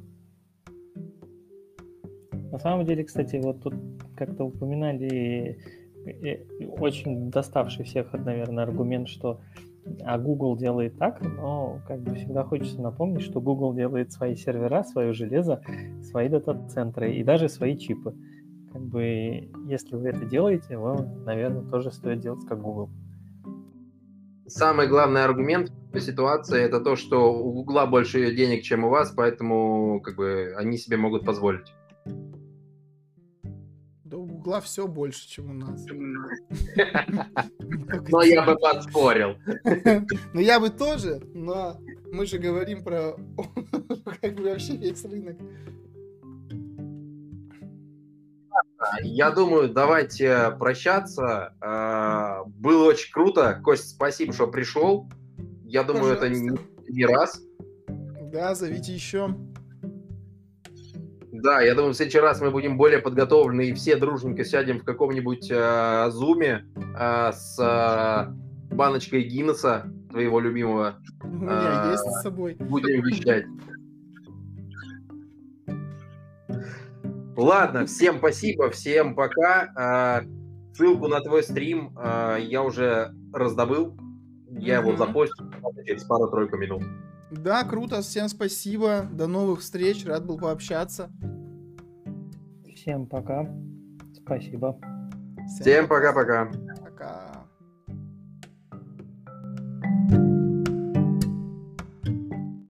На самом деле, кстати, вот тут как-то упоминали очень доставший всех, наверное, аргумент, что а Google делает так, но как бы всегда хочется напомнить, что Google делает свои сервера, свое железо, свои дата-центры и даже свои чипы. Как бы, если вы это делаете, вам, наверное, тоже стоит делать как Google. Самый главный аргумент ситуации это то, что у Google больше денег, чем у вас, поэтому как бы они себе могут позволить. Да у Гугла все больше, чем у нас. Но я бы подспорил. Ну я бы тоже, но мы же говорим про как бы вообще весь рынок. Я думаю, давайте прощаться. А, было очень круто. Кость, спасибо, что пришел. Я думаю, Пожалуйста. это не, не раз. Да, зовите еще. Да, я думаю, в следующий раз мы будем более подготовлены и все дружненько сядем в каком-нибудь э, зуме э, с э, баночкой Гиннесса, твоего любимого. У меня э, есть с собой. Будем вещать. Ладно, всем спасибо, всем пока. Э, ссылку на твой стрим э, я уже раздобыл. Я его запостил через пару-тройку минут. Да, круто, всем спасибо. До новых встреч, рад был пообщаться. Всем пока. Спасибо. Всем пока-пока. Пока.